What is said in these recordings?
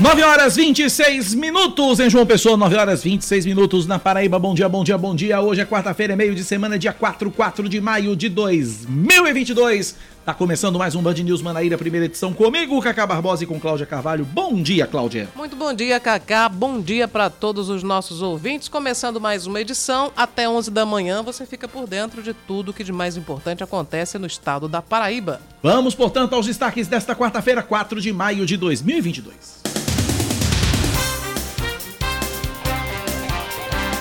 9 horas 26 minutos em João Pessoa, 9 horas 26 minutos na Paraíba. Bom dia, bom dia, bom dia. Hoje é quarta-feira, é meio de semana, dia 4, 4 de maio de 2022. Tá começando mais um Band News Manaíra, primeira edição comigo, Cacá Barbosa e com Cláudia Carvalho. Bom dia, Cláudia. Muito bom dia, Cacá. Bom dia para todos os nossos ouvintes. Começando mais uma edição, até 11 da manhã você fica por dentro de tudo que de mais importante acontece no estado da Paraíba. Vamos, portanto, aos destaques desta quarta-feira, 4 de maio de 2022.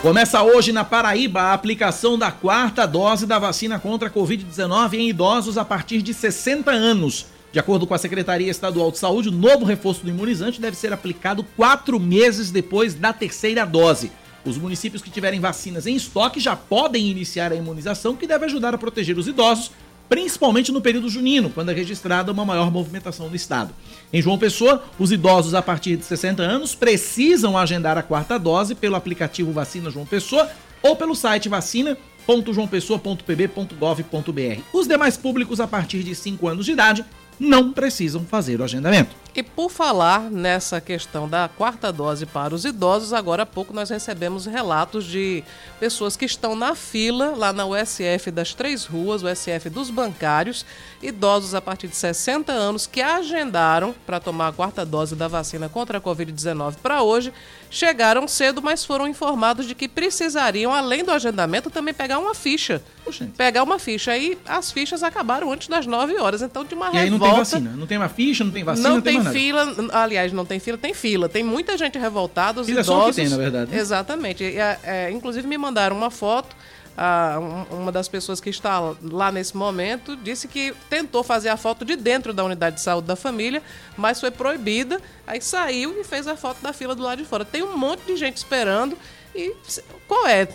Começa hoje na Paraíba a aplicação da quarta dose da vacina contra a Covid-19 em idosos a partir de 60 anos. De acordo com a Secretaria Estadual de Saúde, o novo reforço do imunizante deve ser aplicado quatro meses depois da terceira dose. Os municípios que tiverem vacinas em estoque já podem iniciar a imunização, que deve ajudar a proteger os idosos principalmente no período junino, quando é registrada uma maior movimentação no estado. Em João Pessoa, os idosos a partir de 60 anos precisam agendar a quarta dose pelo aplicativo Vacina João Pessoa ou pelo site vacina.joaopessoa.pb.gov.br. Os demais públicos a partir de 5 anos de idade não precisam fazer o agendamento. E por falar nessa questão da quarta dose para os idosos, agora há pouco nós recebemos relatos de pessoas que estão na fila lá na USF das Três Ruas, USF dos Bancários, idosos a partir de 60 anos que agendaram para tomar a quarta dose da vacina contra a Covid-19 para hoje, chegaram cedo, mas foram informados de que precisariam, além do agendamento, também pegar uma ficha. Oxente. Pegar uma ficha. Aí as fichas acabaram antes das 9 horas, então de uma e revolta... aí não tem vacina, não tem uma ficha, não tem vacina, não, não tem fila, aliás, não tem fila, tem fila. Tem muita gente revoltada, os fila idosos. É só que tem, na verdade. Né? Exatamente. É, é, inclusive me mandaram uma foto. Ah, uma das pessoas que está lá nesse momento disse que tentou fazer a foto de dentro da unidade de saúde da família, mas foi proibida. Aí saiu e fez a foto da fila do lado de fora. Tem um monte de gente esperando. E qual é,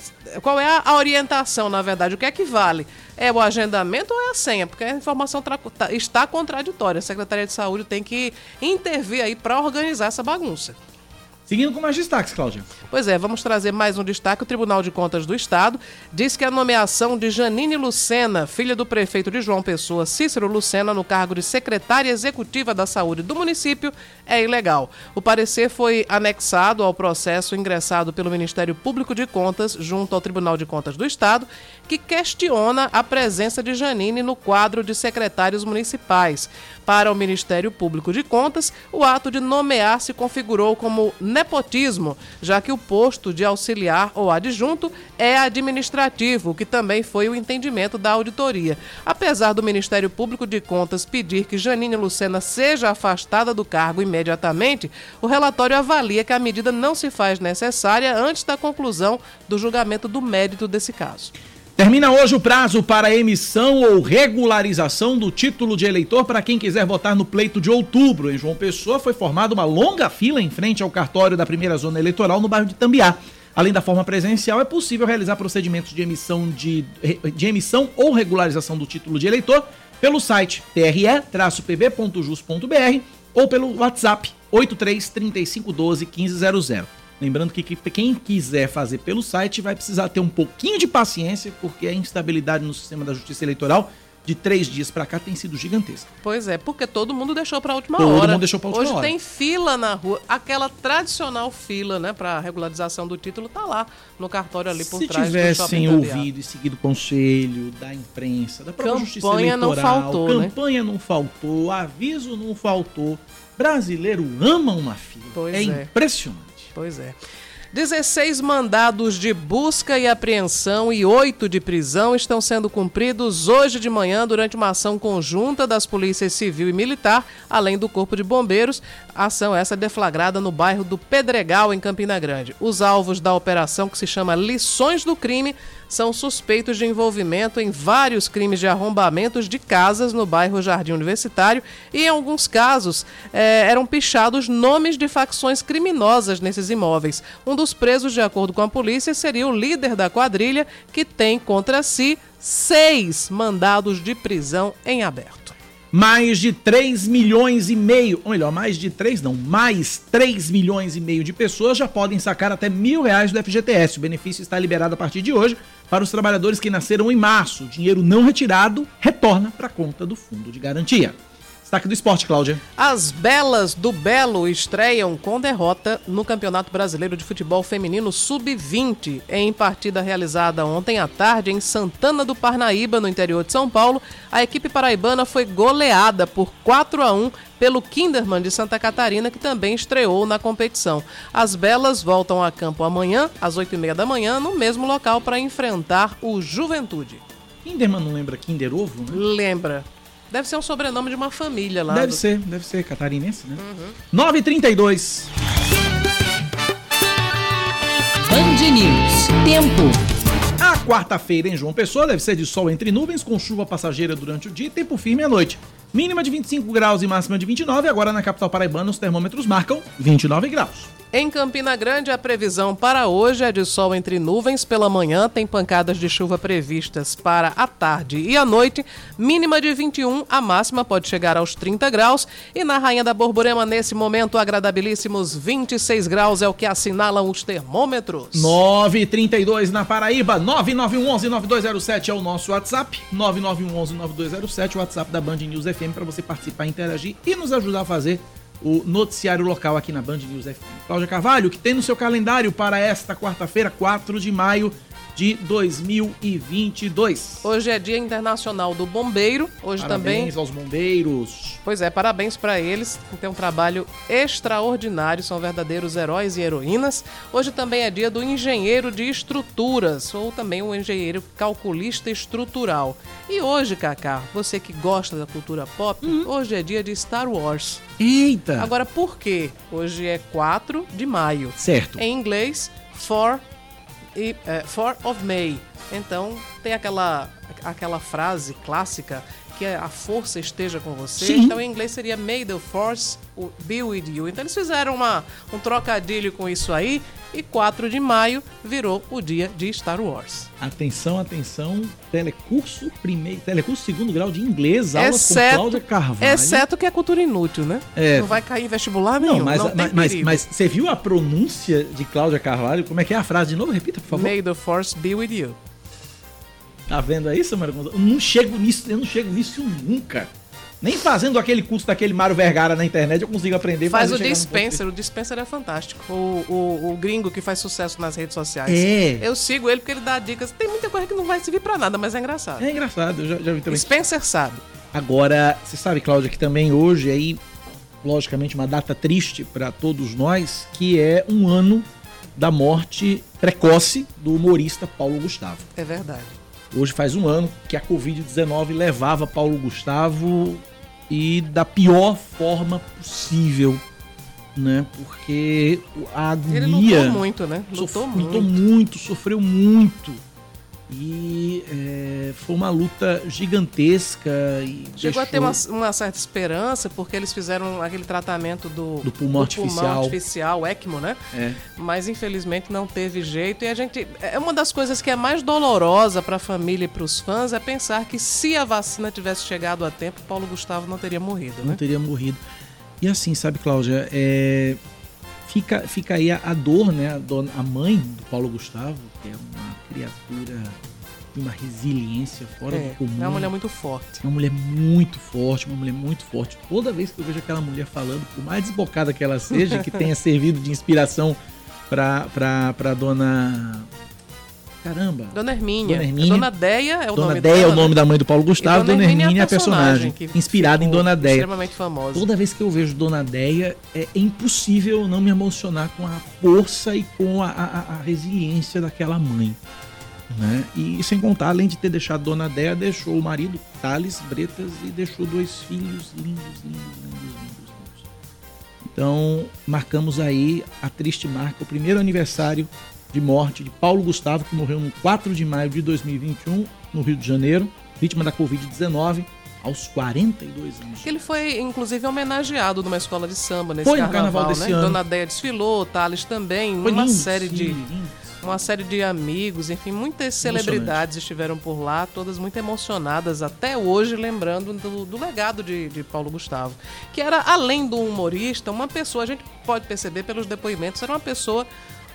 qual é a orientação, na verdade? O que é que vale? É o agendamento ou é a senha? Porque a informação tá, está contraditória. A Secretaria de Saúde tem que intervir aí para organizar essa bagunça. Seguindo com mais destaques, Cláudia. Pois é, vamos trazer mais um destaque. O Tribunal de Contas do Estado diz que a nomeação de Janine Lucena, filha do prefeito de João Pessoa, Cícero Lucena, no cargo de secretária executiva da saúde do município, é ilegal. O parecer foi anexado ao processo ingressado pelo Ministério Público de Contas junto ao Tribunal de Contas do Estado, que questiona a presença de Janine no quadro de secretários municipais. Para o Ministério Público de Contas, o ato de nomear se configurou como nepotismo, já que o posto de auxiliar ou adjunto é administrativo, o que também foi o entendimento da auditoria. Apesar do Ministério Público de Contas pedir que Janine Lucena seja afastada do cargo imediatamente, o relatório avalia que a medida não se faz necessária antes da conclusão do julgamento do mérito desse caso. Termina hoje o prazo para emissão ou regularização do título de eleitor para quem quiser votar no pleito de outubro. Em João Pessoa foi formada uma longa fila em frente ao cartório da primeira zona eleitoral no bairro de Tambiá. Além da forma presencial, é possível realizar procedimentos de emissão, de, de emissão ou regularização do título de eleitor pelo site tre-pb.jus.br ou pelo WhatsApp 83 3512 1500. Lembrando que quem quiser fazer pelo site vai precisar ter um pouquinho de paciência, porque a instabilidade no sistema da justiça eleitoral de três dias para cá tem sido gigantesca. Pois é, porque todo mundo deixou para a última todo hora. Todo mundo deixou para última Hoje hora. tem fila na rua, aquela tradicional fila, né, para regularização do título tá lá no cartório ali por Se trás tivessem ouvido e seguido o conselho da imprensa, da própria campanha justiça eleitoral, não faltou, né? campanha né? não faltou, aviso não faltou. Brasileiro ama uma fila. Pois é, é impressionante. Pois é. 16 mandados de busca e apreensão e 8 de prisão estão sendo cumpridos hoje de manhã durante uma ação conjunta das polícias civil e militar, além do Corpo de Bombeiros. Ação essa deflagrada no bairro do Pedregal, em Campina Grande. Os alvos da operação, que se chama Lições do Crime, são suspeitos de envolvimento em vários crimes de arrombamentos de casas no bairro Jardim Universitário e, em alguns casos, eh, eram pichados nomes de facções criminosas nesses imóveis. Um dos presos, de acordo com a polícia, seria o líder da quadrilha, que tem contra si seis mandados de prisão em aberto. Mais de 3 milhões e meio, ou melhor, mais de 3 não, mais 3 milhões e meio de pessoas já podem sacar até mil reais do FGTS. O benefício está liberado a partir de hoje para os trabalhadores que nasceram em março. O dinheiro não retirado retorna para a conta do Fundo de Garantia. Destaque do esporte, Cláudia. As Belas do Belo estreiam com derrota no Campeonato Brasileiro de Futebol Feminino Sub-20. Em partida realizada ontem à tarde em Santana do Parnaíba, no interior de São Paulo, a equipe paraibana foi goleada por 4 a 1 pelo Kinderman de Santa Catarina, que também estreou na competição. As Belas voltam a campo amanhã, às 8h30 da manhã, no mesmo local para enfrentar o Juventude. Kinderman não lembra Kinder Ovo? Né? Lembra. Deve ser um sobrenome de uma família lá. Deve do... ser, deve ser catarinense, né? Uhum. 9h32. Band News. Tempo. A quarta-feira em João Pessoa deve ser de sol entre nuvens, com chuva passageira durante o dia e tempo firme à noite. Mínima de 25 graus e máxima de 29. Agora na capital paraibana os termômetros marcam 29 graus. Em Campina Grande, a previsão para hoje é de sol entre nuvens. Pela manhã, tem pancadas de chuva previstas para a tarde e a noite. Mínima de 21, a máxima pode chegar aos 30 graus. E na Rainha da Borborema, nesse momento, agradabilíssimos 26 graus é o que assinalam os termômetros. 932 na Paraíba, 9911-9207 é o nosso WhatsApp. 9911-9207, o WhatsApp da Band News FM para você participar, interagir e nos ajudar a fazer o noticiário local aqui na Band News FM. Cláudia Carvalho, que tem no seu calendário para esta quarta-feira, 4 de maio de 2022. Hoje é Dia Internacional do Bombeiro. Hoje parabéns também. Parabéns aos bombeiros. Pois é, parabéns para eles, que têm um trabalho extraordinário, são verdadeiros heróis e heroínas. Hoje também é dia do engenheiro de estruturas, ou também o engenheiro calculista estrutural. E hoje, Kaká, você que gosta da cultura pop, uhum. hoje é dia de Star Wars. Eita! Agora, por quê? Hoje é 4 de maio. Certo. Em inglês, for e é, 4 of May. Então tem aquela, aquela frase clássica que a força esteja com você. Sim. Então em inglês seria May the Force be with you. Então eles fizeram uma, um trocadilho com isso aí e 4 de maio virou o dia de Star Wars. Atenção, atenção, telecurso primeiro, telecurso segundo grau de inglês, aulas exceto, com Cláudia Carvalho. Exceto que é cultura inútil, né? É. Não vai cair em vestibular nenhum. Não, mas, não mas, mas, mas, você viu a pronúncia de Cláudia Carvalho? Como é que é a frase de novo? Repita, por favor. May the force be with you. Tá vendo aí, Samara? Eu não chego nisso, eu não chego nisso nunca. Nem fazendo aquele curso daquele Mário Vergara na internet eu consigo aprender. Faz o Dispenser, o Dispenser é fantástico. O, o, o, gringo que faz sucesso nas redes sociais. É. Eu sigo ele porque ele dá dicas. Tem muita coisa que não vai servir para nada, mas é engraçado. É engraçado, eu já, já vi também. Spencer sabe. Agora, você sabe, Cláudia, que também hoje aí, logicamente, uma data triste para todos nós, que é um ano da morte precoce do humorista Paulo Gustavo. É verdade. Hoje faz um ano que a Covid-19 levava Paulo Gustavo e da pior forma possível, né? Porque a agonia... Ele lutou muito, né? Lutou, sof... muito. lutou muito, sofreu muito e é, foi uma luta gigantesca. E Chegou deixou... a ter uma, uma, certa esperança, porque eles fizeram aquele tratamento do, do pulmão, do artificial. pulmão artificial, ECMO, né? É. Mas infelizmente não teve jeito. E a gente. É uma das coisas que é mais dolorosa para a família e para os fãs é pensar que se a vacina tivesse chegado a tempo, Paulo Gustavo não teria morrido. Não né? teria morrido. E assim, sabe, Cláudia, é, fica, fica aí a, a dor, né? A, dona, a mãe do Paulo Gustavo, que é uma criatura de uma resiliência fora é, do comum. É uma mulher muito forte. É uma mulher muito forte, uma mulher muito forte. Toda vez que eu vejo aquela mulher falando, por mais desbocada que ela seja, que tenha servido de inspiração para pra dona Caramba. Dona Hermínia. Dona, Hermínia. Dona Deia é o Dona nome Deia dela, é o nome né? da mãe do Paulo Gustavo. Dona, Dona Hermínia é a personagem, inspirada em Dona Deia. Extremamente famosa. Toda vez que eu vejo Dona Deia, é impossível não me emocionar com a força e com a, a, a resiliência daquela mãe. Né? E sem contar, além de ter deixado Dona Deia, deixou o marido, Thales Bretas, e deixou dois filhos lindos, lindos, lindos, lindos, lindos. Então, marcamos aí a triste marca, o primeiro aniversário de morte de Paulo Gustavo, que morreu no 4 de maio de 2021, no Rio de Janeiro, vítima da Covid-19, Aos 42 anos. Ele foi, inclusive, homenageado numa escola de samba nesse Foi no carnaval, carnaval desse né? ano. Dona Deia desfilou, Thales também, Foi uma lindo, série sim, de lindo. uma série de amigos, enfim, muitas celebridades estiveram por lá, todas muito emocionadas até hoje, lembrando do, do legado de, de Paulo Gustavo, que era, além do humorista, uma pessoa, a gente pode perceber pelos depoimentos, era uma pessoa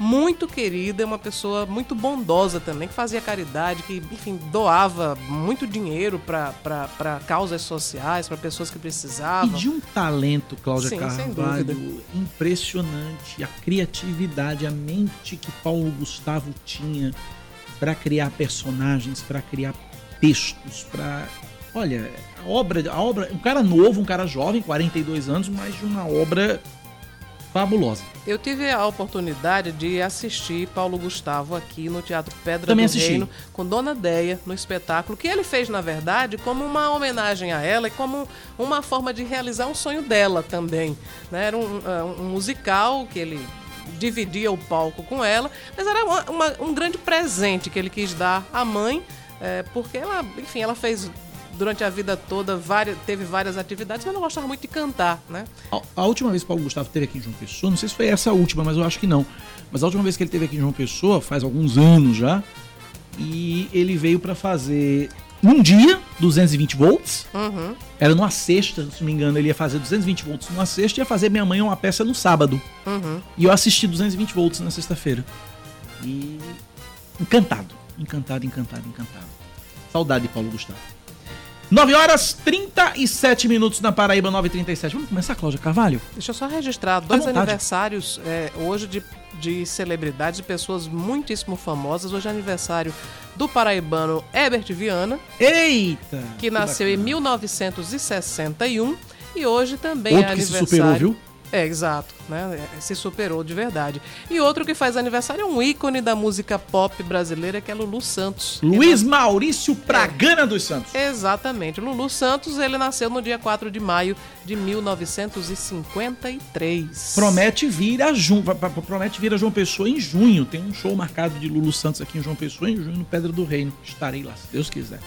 muito querida, uma pessoa muito bondosa também, que fazia caridade, que, enfim, doava muito dinheiro para causas sociais, para pessoas que E precisavam. de um talento, Cláudia Sim, Carvalho, impressionante. A criatividade, a mente que Paulo Gustavo tinha para criar personagens, para criar textos, para Olha, a obra, a obra, um cara novo, um cara jovem, 42 anos, mas de uma obra fabulosa. Eu tive a oportunidade de assistir Paulo Gustavo aqui no Teatro Pedra Também do assisti. Reino com Dona Deia no espetáculo, que ele fez, na verdade, como uma homenagem a ela e como uma forma de realizar um sonho dela também. né? Era um, ah, um musical que ele dividia o palco com ela, mas era uma- uma- um grande presente que ele quis dar à mãe, eh, porque ela, enfim, ela fez durante a vida toda várias, teve várias atividades, mas ela gostava muito de cantar, né? A, a última vez que Paulo Gustavo esteve aqui em João Pessoa, não sei se foi essa última, mas eu acho que não. Mas a última vez que ele esteve aqui em João Pessoa, faz alguns anos já, e ele veio para fazer num dia 220 volts. Uhum. Era numa sexta, se não me engano, ele ia fazer 220 volts numa sexta e ia fazer Minha Mãe uma peça no sábado. Uhum. E eu assisti 220 volts na sexta-feira. E encantado, encantado, encantado, encantado. Saudade de Paulo Gustavo. 9 horas 37 minutos na Paraíba, 9h37. Vamos começar, Cláudia Carvalho? Deixa eu só registrar dois vontade. aniversários é, hoje de, de celebridades, de pessoas muitíssimo famosas. Hoje é aniversário do paraibano Herbert Viana, Eita! que nasceu em bacana. 1961. E hoje também Outro é que se superou, viu? É, exato, né? É, Se superou de verdade. E outro que faz aniversário é um ícone da música pop brasileira, que é Lulu Santos. Luiz Maurício Pragana dos Santos. Exatamente. Lulu Santos, ele nasceu no dia 4 de maio de 1953. Promete vir a va- promete vir a João Pessoa em junho. Tem um show marcado de Lulu Santos aqui em João Pessoa em junho no Pedra do Reino. Estarei lá, se Deus quiser.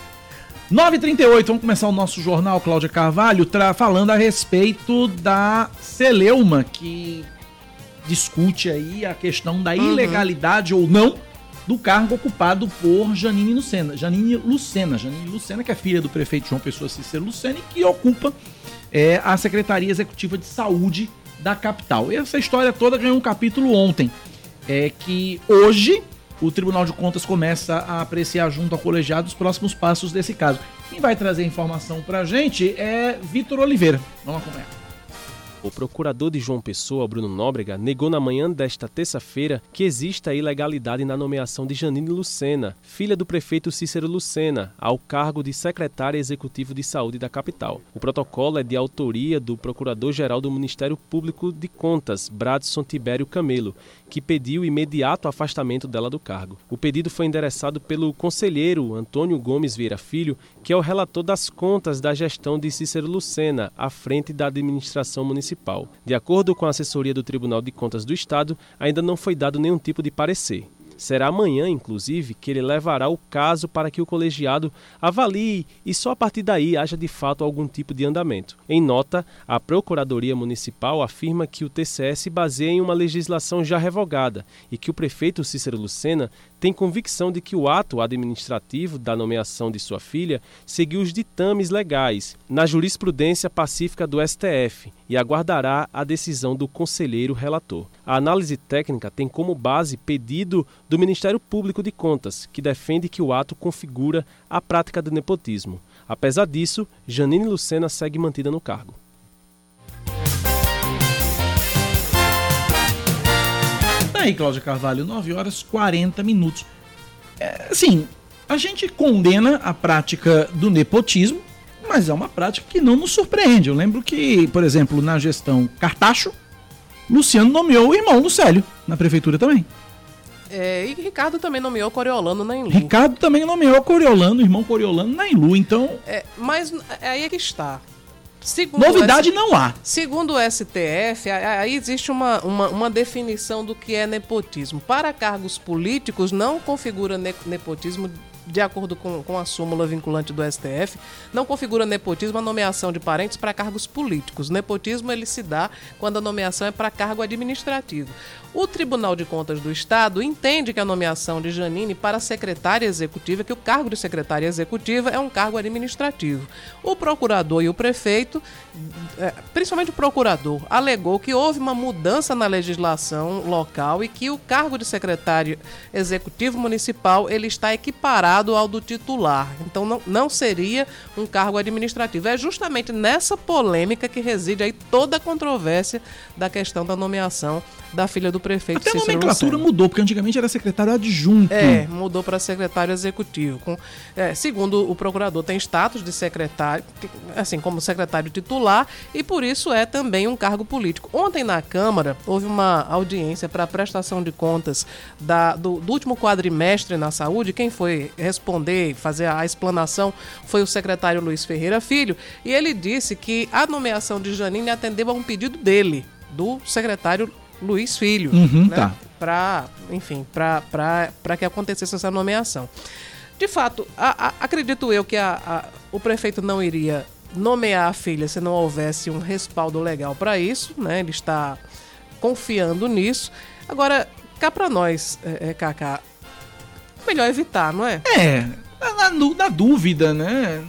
9h38, vamos começar o nosso jornal, Cláudia Carvalho, falando a respeito da Celeuma, que discute aí a questão da ilegalidade ou não do cargo ocupado por Janine Lucena. Janine Lucena, Janine Lucena, que é filha do prefeito João Pessoa Cícero Lucena e que ocupa é, a Secretaria Executiva de Saúde da capital. E essa história toda ganhou um capítulo ontem, é que hoje o Tribunal de Contas começa a apreciar junto ao colegiado os próximos passos desse caso. Quem vai trazer informação pra gente é Vitor Oliveira. Vamos acompanhar. O procurador de João Pessoa, Bruno Nóbrega, negou na manhã desta terça-feira que exista ilegalidade na nomeação de Janine Lucena, filha do prefeito Cícero Lucena, ao cargo de secretária executivo de saúde da capital. O protocolo é de autoria do procurador-geral do Ministério Público de Contas, Bradson Tibério Camelo, que pediu imediato afastamento dela do cargo. O pedido foi endereçado pelo conselheiro Antônio Gomes Vieira Filho, que é o relator das contas da gestão de Cícero Lucena, à frente da administração municipal. De acordo com a assessoria do Tribunal de Contas do Estado, ainda não foi dado nenhum tipo de parecer. Será amanhã, inclusive, que ele levará o caso para que o colegiado avalie e só a partir daí haja de fato algum tipo de andamento. Em nota, a Procuradoria Municipal afirma que o TCE se baseia em uma legislação já revogada e que o prefeito Cícero Lucena tem convicção de que o ato administrativo da nomeação de sua filha seguiu os ditames legais na jurisprudência pacífica do STF e aguardará a decisão do conselheiro relator. A análise técnica tem como base pedido do Ministério Público de Contas, que defende que o ato configura a prática do nepotismo. Apesar disso, Janine Lucena segue mantida no cargo. Tá aí, Cláudia Carvalho, 9 horas 40 minutos. É, assim, a gente condena a prática do nepotismo, mas é uma prática que não nos surpreende. Eu lembro que, por exemplo, na gestão Cartacho, Luciano nomeou o irmão do Célio, na prefeitura também. É, e Ricardo também nomeou Coriolano na Enlu. Ricardo também nomeou Coriolano, o irmão Coriolano, na Ilu. Então, É, mas aí é que está. Segundo novidade o S- não há. Segundo o STF, aí existe uma, uma, uma definição do que é nepotismo. Para cargos políticos, não configura ne- nepotismo de acordo com, com a súmula vinculante do STF, não configura nepotismo a nomeação de parentes para cargos políticos. Nepotismo ele se dá quando a nomeação é para cargo administrativo. O Tribunal de Contas do Estado entende que a nomeação de Janine para secretária executiva, que o cargo de secretária executiva é um cargo administrativo. O procurador e o prefeito, é, principalmente o procurador, alegou que houve uma mudança na legislação local e que o cargo de secretário executivo municipal ele está equiparado ao do titular. Então não, não seria um cargo administrativo. É justamente nessa polêmica que reside aí toda a controvérsia da questão da nomeação da filha do prefeito Até a Cícero nomenclatura Lucena. mudou, porque antigamente era secretário adjunto. É, mudou para secretário executivo. Com, é, segundo o procurador, tem status de secretário, assim como secretário titular, e por isso é também um cargo político. Ontem na Câmara houve uma audiência para prestação de contas da, do, do último quadrimestre na saúde. Quem foi responder, fazer a explanação, foi o secretário Luiz Ferreira Filho, e ele disse que a nomeação de Janine atendeu a um pedido dele, do secretário Luiz Filho, Uhum, né? tá. Para, enfim, para que acontecesse essa nomeação. De fato, a- a- acredito eu que a- o prefeito não iria nomear a filha se não houvesse um respaldo legal para isso, né? Ele está confiando nisso. Agora, cá para nós, é, é, Cacá, melhor evitar, não é? É, na, na dúvida, né?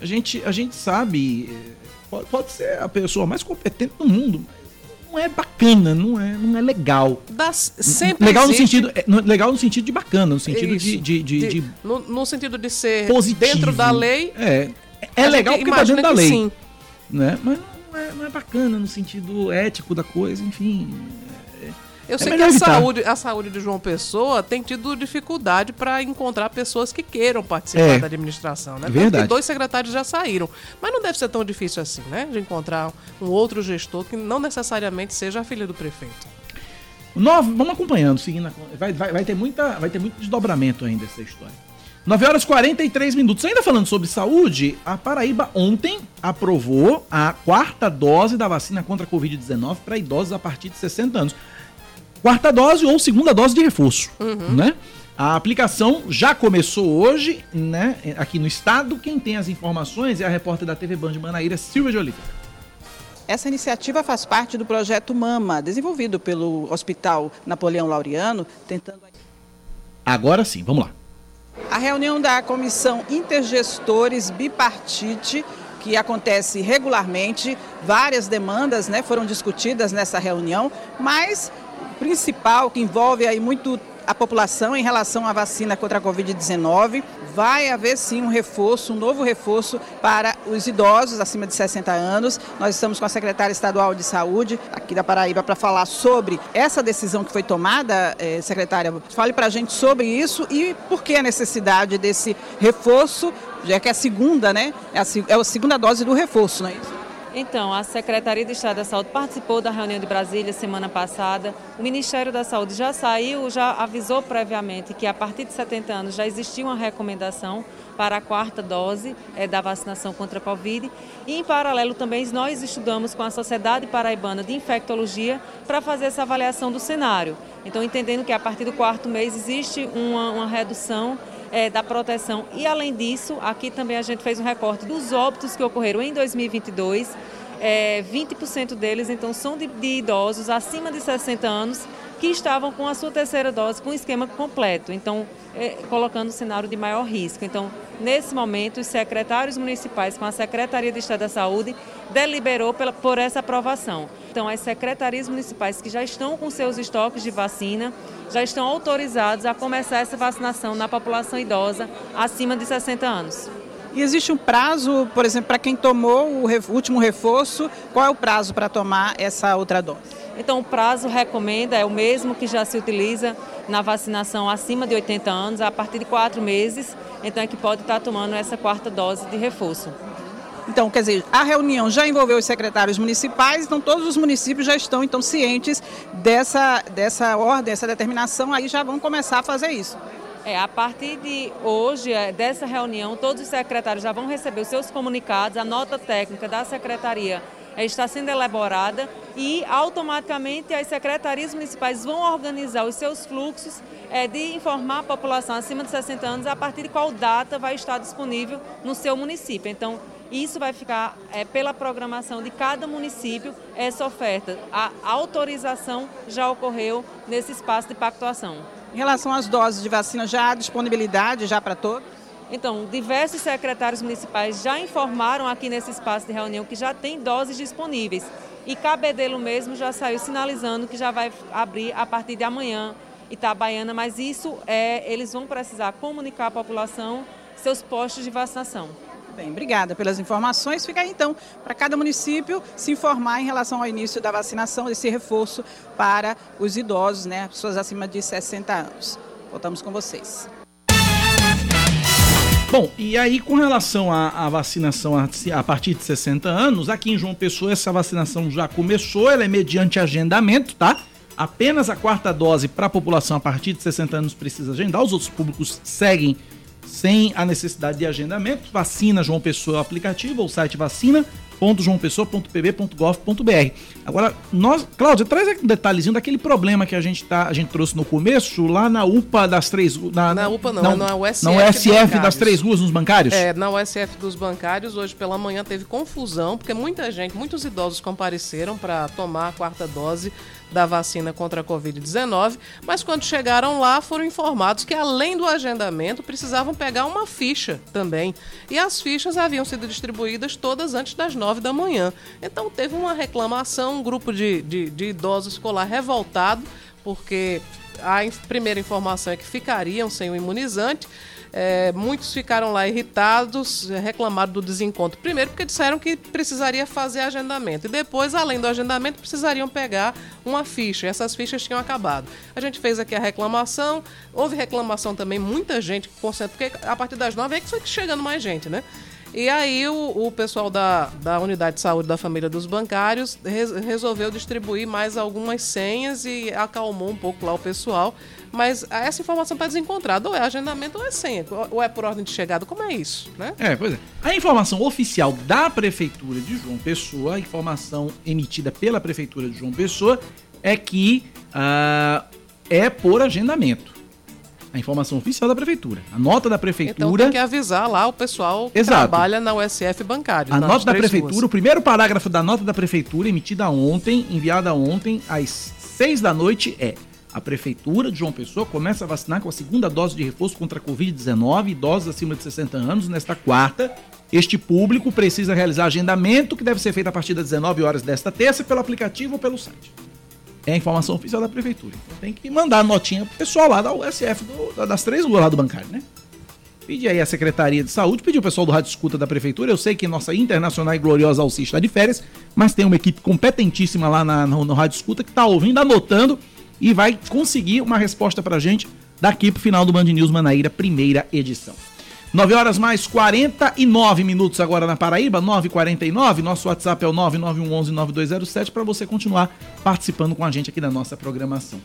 A gente, a gente sabe, eh, pode, pode ser a pessoa mais competente do mundo, não é bacana, não é, não é legal. Das, sempre legal no existe- sentido, é, no- legal no sentido de bacana, no sentido de, de, de- de no, no sentido de ser positivo. dentro da lei. É, é legal porque tá dentro da lei, Sim. né? Mas não é, não é bacana no sentido ético da coisa, enfim. Eu É sei que a evitar. saúde, a saúde de João Pessoa tem tido dificuldade para encontrar pessoas que queiram participar É. da administração, né? Tanto Verdade. que dois secretários já saíram. Mas não deve ser tão difícil assim, né? De encontrar um outro gestor que não necessariamente seja a filha do prefeito. Nove, vamos acompanhando, seguindo. a- Vai, vai, vai, ter muita, vai ter muito desdobramento ainda essa história. 9 horas e 43 minutos. Ainda falando sobre saúde, a Paraíba ontem aprovou a quarta dose da vacina contra a Covid-19 para idosos a partir de 60 anos. Quarta dose ou segunda dose de reforço, né? A aplicação já começou hoje, né? Aqui no estado. Quem tem as informações é a repórter da TV Band de Manaíra, Silvia de Oliveira. Essa iniciativa faz parte do projeto MAMA, desenvolvido pelo Hospital Napoleão Laureano, tentando. Agora sim, vamos lá. A reunião da Comissão Intergestores Bipartite, que acontece regularmente, várias demandas né, foram discutidas nessa reunião, mas principal, que envolve aí muito a população em relação à vacina contra a Covid-19, vai haver sim um reforço, um novo reforço para os idosos acima de 60 anos. Nós estamos com a secretária estadual de saúde aqui da Paraíba para falar sobre essa decisão que foi tomada, eh, secretária. Fale para a gente sobre isso e por que a necessidade desse reforço, já que é a segunda, né? É a, é a segunda dose do reforço, não é isso? Então, a Secretaria de Estado da Saúde participou da reunião de Brasília semana passada. O Ministério da Saúde já saiu, já avisou previamente que a partir de 70 anos já existia uma recomendação para a quarta dose eh, da vacinação contra a Covid. E, em paralelo, também nós estudamos com a Sociedade Paraibana de Infectologia para fazer essa avaliação do cenário. Então, entendendo que a partir do quarto mês existe uma, uma redução eh, da proteção. E, além disso, aqui também a gente fez um recorte dos óbitos que ocorreram em 2022. É, 20% deles, então, são de, de idosos acima de 60 anos que estavam com a sua terceira dose com esquema completo, então, é, colocando o cenário de maior risco. Então, nesse momento, os secretários municipais, com a Secretaria de Estado da Saúde, deliberou pela, por essa aprovação. Então, as secretarias municipais que já estão com seus estoques de vacina, já estão autorizados a começar essa vacinação na população idosa acima de 60 anos. E existe um prazo, por exemplo, para quem tomou o último reforço, qual é o prazo para tomar essa outra dose? Então, o prazo recomenda é o mesmo que já se utiliza na vacinação acima de 80 anos, a partir de quatro meses. Então, é que pode estar tomando essa quarta dose de reforço. Então, quer dizer, a reunião já envolveu os secretários municipais, então todos os municípios já estão então cientes dessa, dessa ordem, dessa determinação, aí já vão começar a fazer isso. É, a partir de hoje, é, dessa reunião, todos os secretários já vão receber os seus comunicados, a nota técnica da secretaria é, está sendo elaborada e automaticamente as secretarias municipais vão organizar os seus fluxos é, de informar a população acima de 60 anos a partir de qual data vai estar disponível no seu município. Então, isso vai ficar é, pela programação de cada município, essa oferta. A autorização já ocorreu nesse espaço de pactuação. Em relação às doses de vacina, já há disponibilidade já para todos? Então, diversos secretários municipais já informaram aqui nesse espaço de reunião que já tem doses disponíveis. E Cabedelo mesmo já saiu sinalizando que já vai abrir a partir de amanhã Itabaiana, mas isso é, eles vão precisar comunicar à população seus postos de vacinação. Bem, obrigada pelas informações. Fica aí então para cada município se informar em relação ao início da vacinação, desse reforço para os idosos, né, pessoas acima de 60 anos. Voltamos com vocês. Bom, e aí com relação à, à vacinação a, a, partir de 60 anos, aqui em João Pessoa essa vacinação já começou, ela é mediante agendamento, tá? Apenas a quarta dose para a população a partir de 60 anos precisa agendar, os outros públicos seguem sem a necessidade de agendamento. Vacina João Pessoa aplicativo, ou site vacina www.joaopessoa.pb.gov.br. Agora, nós, Cláudia, traz aqui um detalhezinho daquele problema que a gente, tá, a gente trouxe no começo, lá na UPA das três na, na UPA não, na, na USF. Na USF das três ruas nos bancários? É, na USF dos bancários, hoje pela manhã teve confusão, porque muita gente, muitos idosos compareceram para tomar a quarta dose da vacina contra a Covid-19, mas quando chegaram lá foram informados que além do agendamento precisavam pegar uma ficha também. E as fichas haviam sido distribuídas todas antes das nove da manhã. Então teve uma reclamação, um grupo de, de, de idosos lá revoltado, porque a primeira informação é que ficariam sem o imunizante. É, muitos ficaram lá irritados, reclamaram do desencontro. Primeiro, porque disseram que precisaria fazer agendamento. E depois, além do agendamento, precisariam pegar uma ficha. Essas fichas tinham acabado. A gente fez aqui a reclamação. Houve reclamação também, muita gente porque a partir das nove é que foi chegando mais gente, né? E aí o, o, pessoal da, da unidade de saúde da família dos bancários res, resolveu distribuir mais algumas senhas e acalmou um pouco lá o pessoal. Mas essa informação está desencontrada. Ou é agendamento ou é senha. Ou é por ordem de chegada. Como é isso, né? É, pois é. A informação oficial da Prefeitura de João Pessoa, a informação emitida pela Prefeitura de João Pessoa, é que uh, é por agendamento. A informação oficial da prefeitura. A nota da prefeitura. Então tem que avisar lá o pessoal que Exato. trabalha na USF bancário. A nota da prefeitura, ruas. o primeiro parágrafo da nota da prefeitura, emitida ontem, enviada ontem, às seis da noite, é. A Prefeitura de João Pessoa começa a vacinar com a segunda dose de reforço contra a Covid-19 idosos acima de 60 anos nesta quarta. Este público precisa realizar agendamento que deve ser feito a partir das 19 horas desta terça pelo aplicativo ou pelo site. É a informação oficial da Prefeitura. Então tem que mandar notinha pro pessoal lá da USF, do, das três ruas lá do bancário, né? Pedir aí a Secretaria de Saúde, pedir o pessoal do Rádio Escuta da Prefeitura. Eu sei que nossa internacional e gloriosa Alci está de férias, mas tem uma equipe competentíssima lá na, no, no Rádio Escuta que está ouvindo, anotando e vai conseguir uma resposta pra gente daqui pro final do Band News Manaíra, primeira edição. 9 horas mais 49 minutos agora na Paraíba, 9h49. Nosso WhatsApp é o 9911-9207 para você continuar participando com a gente aqui da nossa programação.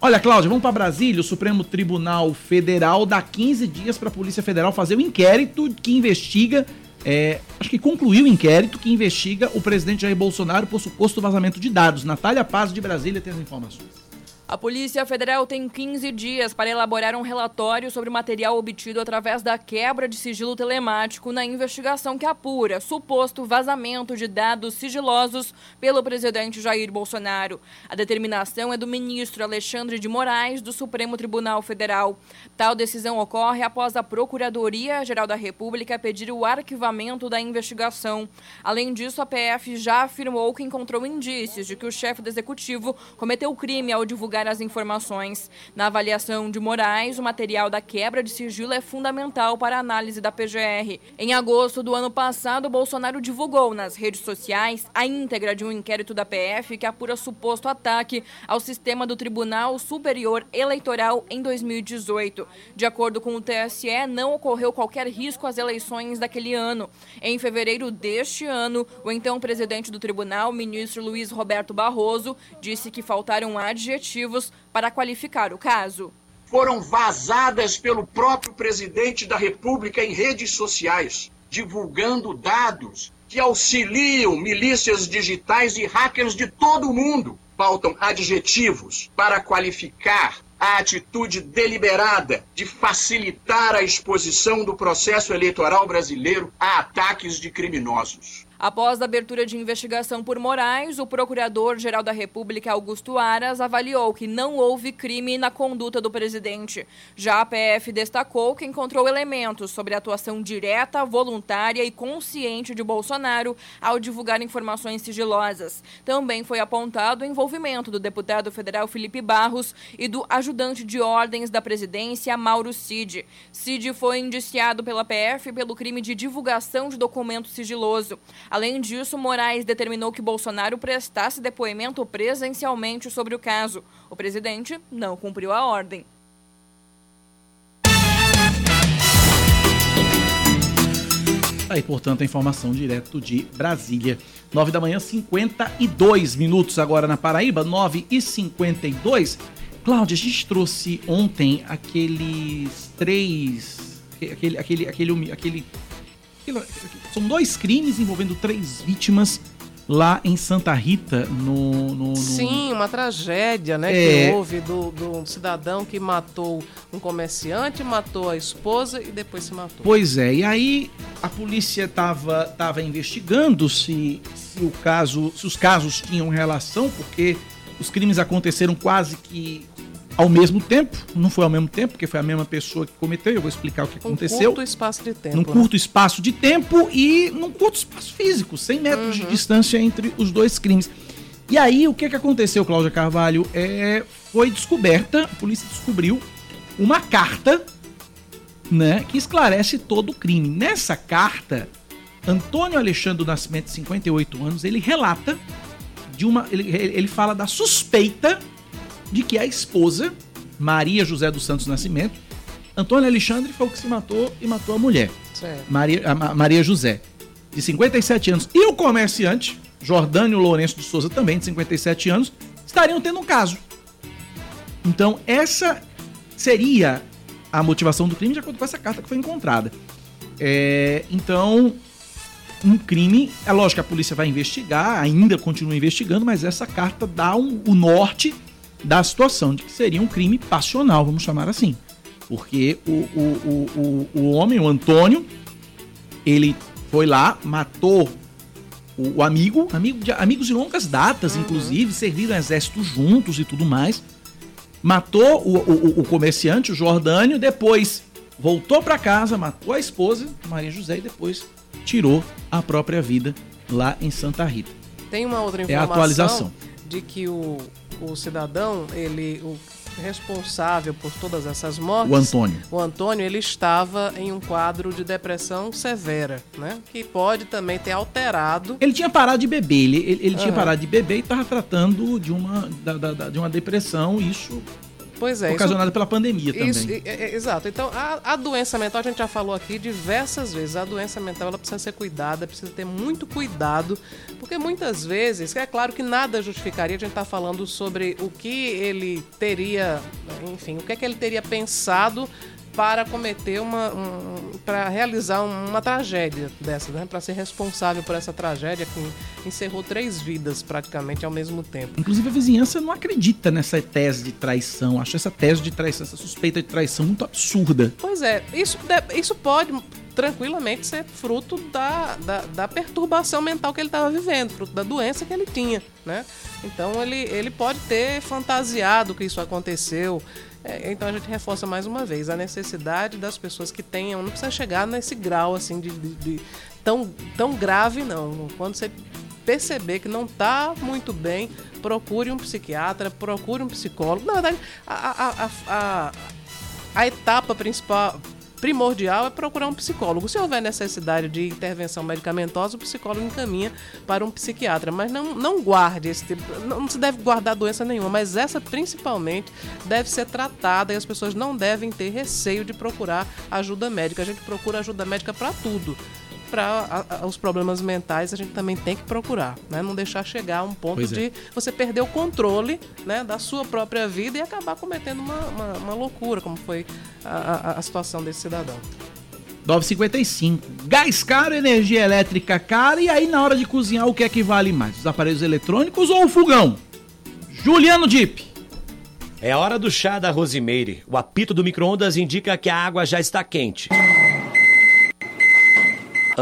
Olha, Cláudia, vamos para Brasília. O Supremo Tribunal Federal dá 15 dias para a Polícia Federal fazer o inquérito que investiga, é, acho que concluiu o inquérito que investiga o presidente Jair Bolsonaro por suposto vazamento de dados. Natália Paz de Brasília tem as informações. A Polícia Federal tem 15 dias para elaborar um relatório sobre o material obtido através da quebra de sigilo telemático na investigação que apura suposto vazamento de dados sigilosos pelo presidente Jair Bolsonaro. A determinação é do ministro Alexandre de Moraes, do Supremo Tribunal Federal. Tal decisão ocorre após a Procuradoria-Geral da República pedir o arquivamento da investigação. Além disso, a PF já afirmou que encontrou indícios de que o chefe do executivo cometeu crime ao divulgar as informações. Na avaliação de Moraes, o material da quebra de sigilo é fundamental para a análise da PGR. Em agosto do ano passado, Bolsonaro divulgou nas redes sociais a íntegra de um inquérito da PF que apura suposto ataque ao sistema do Tribunal Superior Eleitoral em 2018. De acordo com o TSE, não ocorreu qualquer risco às eleições daquele ano. Em fevereiro deste ano, o então presidente do tribunal, ministro Luiz Roberto Barroso, disse que faltaram adjetivos motivos para qualificar o caso. Foram vazadas pelo próprio presidente da República em redes sociais divulgando dados que auxiliam milícias digitais e hackers de todo o mundo. Faltam adjetivos para qualificar a atitude deliberada de facilitar a exposição do processo eleitoral brasileiro a ataques de criminosos. Após a abertura de investigação por Moraes, o Procurador-Geral da República, Augusto Aras, avaliou que não houve crime na conduta do presidente. Já a PF destacou que encontrou elementos sobre a atuação direta, voluntária e consciente de Bolsonaro ao divulgar informações sigilosas. Também foi apontado o envolvimento do deputado federal Felipe Barros e do ajudante de ordens da presidência, Mauro Cid. Cid foi indiciado pela PF pelo crime de divulgação de documento sigiloso. Além disso, Moraes determinou que Bolsonaro prestasse depoimento presencialmente sobre o caso. O presidente não cumpriu a ordem. Aí, portanto, a informação direto de Brasília. 9 da manhã, 52 minutos agora na Paraíba, 9 e 52. Cláudia, a gente trouxe ontem aqueles três. Aquele, aquele, aquele, aquele são dois crimes envolvendo três vítimas lá em Santa Rita, no. no, no... Sim, uma tragédia, né? É... Que houve do, do cidadão que matou um comerciante, matou a esposa e depois se matou. Pois é, e aí a polícia estava tava investigando se, se o caso, se os casos tinham relação, porque os crimes aconteceram quase que ao mesmo tempo, não foi ao mesmo tempo, porque foi a mesma pessoa que cometeu, eu vou explicar o que um aconteceu. Num curto espaço de tempo. Num né? curto espaço de tempo e num curto espaço físico, 100 metros uhum. de distância entre os dois crimes. E aí, o que, que aconteceu, Cláudia Carvalho? É, foi descoberta, a polícia descobriu uma carta né, que esclarece todo o crime. Nessa carta, Antônio Alexandre do Nascimento, de 58 anos, ele relata de uma. Ele, ele fala da suspeita de que a esposa, Maria José dos Santos Nascimento, Antônio Alexandre foi o que se matou e matou a mulher. Maria, a, Maria José, de 57 anos, e o comerciante, Jordânio Lourenço de Souza, também de 57 anos, estariam tendo um caso. Então, essa seria a motivação do crime, de acordo com essa carta que foi encontrada. É, então, um crime. É lógico que a polícia vai investigar, ainda continua investigando, mas essa carta dá um, o norte da situação de que seria um crime passional, vamos chamar assim. Porque o, o, o, o, homem, o Antônio, ele foi lá, matou o, o amigo, amigo de, amigos de longas datas, uhum. inclusive, serviram exército juntos e tudo mais. Matou o, o, o comerciante, o Jordânio, depois voltou para casa, matou a esposa, Maria José, e depois tirou a própria vida lá em Santa Rita. Tem uma outra informação é a atualização. de que o, o cidadão, ele, o responsável por todas essas mortes, o Antônio, o Antônio, ele estava em um quadro de depressão severa, né? Que pode também ter alterado. Ele tinha parado de beber, ele, ele, ele uhum. tinha parado de beber e estava tratando de uma, da, da, de uma depressão. Isso Pois é. Ocasionada isso, pela pandemia também. Isso, é, é, exato. Então, a, a, doença mental, a gente já falou aqui diversas vezes, a doença mental ela precisa ser cuidada, precisa ter muito cuidado, porque muitas vezes, é claro que nada justificaria, a gente está falando sobre o que ele teria, enfim, o que é que ele teria pensado para cometer uma. Um, para realizar uma tragédia dessa, né? Para ser responsável por essa tragédia que encerrou três vidas praticamente ao mesmo tempo. Inclusive a vizinhança não acredita nessa tese de traição. Acho essa tese de traição, essa suspeita de traição muito absurda. Pois é, isso, isso pode tranquilamente ser fruto da, da, da, perturbação mental que ele estava vivendo, fruto da doença que ele tinha, né? Então ele, ele pode ter fantasiado que isso aconteceu, é, então a gente reforça mais uma vez a necessidade das pessoas que tenham, não precisa chegar nesse grau assim de, de, de tão, tão grave não. Quando você perceber que não está muito bem, procure um psiquiatra, procure um psicólogo. Na verdade, a, a, a, a, a etapa principal primordial é procurar um psicólogo. Se houver necessidade de intervenção medicamentosa, o psicólogo encaminha para um psiquiatra. Mas não, não guarde esse tipo. Não se deve guardar doença nenhuma, mas essa principalmente deve ser tratada e as pessoas não devem ter receio de procurar ajuda médica. A gente procura ajuda médica para tudo para os problemas mentais a gente também tem que procurar, né? Não deixar chegar a um ponto é. de você perder o controle né, da sua própria vida e acabar cometendo uma, uma, uma loucura, como foi a, a, a situação desse cidadão. 9,55. Gás caro, energia elétrica cara, e aí na hora de cozinhar o que é que vale mais? Os aparelhos eletrônicos ou o fogão? Juliano Dip. É hora do chá da Rosimeire. O apito do micro-ondas indica que a água já está quente.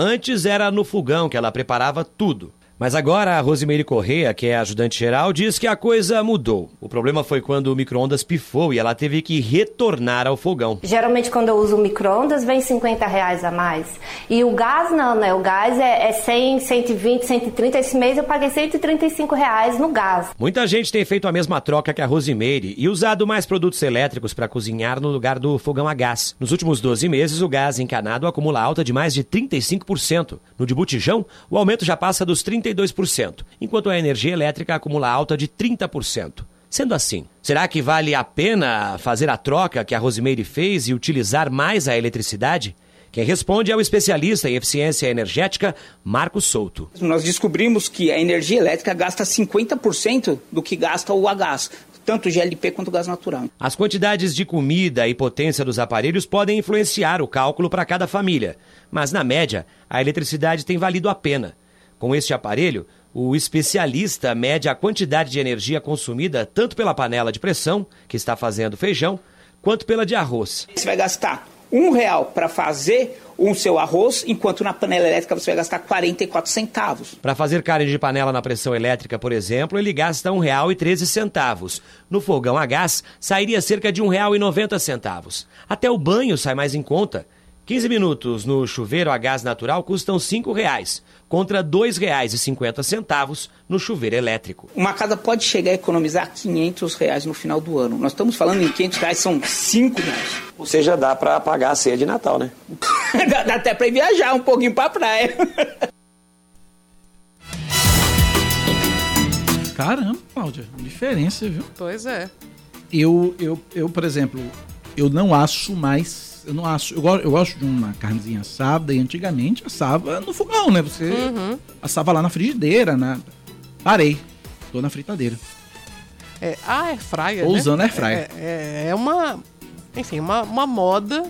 Antes era no fogão que ela preparava tudo. Mas agora a Rosimeire Correia, que é ajudante geral, diz que a coisa mudou. O problema foi quando o micro-ondas pifou e ela teve que retornar ao fogão. Geralmente quando eu uso o micro-ondas vem 50 reais a mais. E o gás não, né? O gás é, é 100, 120, 130. Esse mês eu paguei 135 reais no gás. Muita gente tem feito a mesma troca que a Rosimeire e usado mais produtos elétricos para cozinhar no lugar do fogão a gás. Nos últimos 12 meses, o gás encanado acumula alta de mais de 35%. No de botijão, o aumento já passa dos 30 32%, enquanto a energia elétrica acumula alta de 30%. Sendo assim, será que vale a pena fazer a troca que a Rosimeire fez e utilizar mais a eletricidade? Quem responde é o especialista em eficiência energética, Marcos Souto. Nós descobrimos que a energia elétrica gasta 50% do que gasta o a gás, tanto GLP quanto gás natural. As quantidades de comida e potência dos aparelhos podem influenciar o cálculo para cada família, mas na média, a eletricidade tem valido a pena. Com este aparelho, o especialista mede a quantidade de energia consumida tanto pela panela de pressão, que está fazendo feijão, quanto pela de arroz. Você vai gastar um real para fazer o seu arroz, enquanto na panela elétrica você vai gastar 44 centavos. Para fazer carne de panela na pressão elétrica, por exemplo, ele gasta R$ 1,13. No fogão a gás, sairia cerca de R$ 1,90. Até o banho sai mais em conta. 15 minutos no chuveiro a gás natural custam R$ 5,00, contra R$ 2,50 no chuveiro elétrico. Uma casa pode chegar a economizar 500 reais no final do ano. Nós estamos falando em 500 reais, são 5 reais. Ou seja, dá para pagar a ceia de Natal, né? dá, dá até para ir viajar um pouquinho para a praia. Caramba, Cláudia, diferença, viu? Pois é. Eu, eu, eu, por exemplo, eu não acho mais eu não acho. Eu, eu gosto de uma carnezinha assada e antigamente assava no fogão, né? Você uhum. assava lá na frigideira, né? Parei. Tô na fritadeira. É, a airfryer, Tô né? usando airfryer. É, é, é uma. Enfim, uma, uma moda.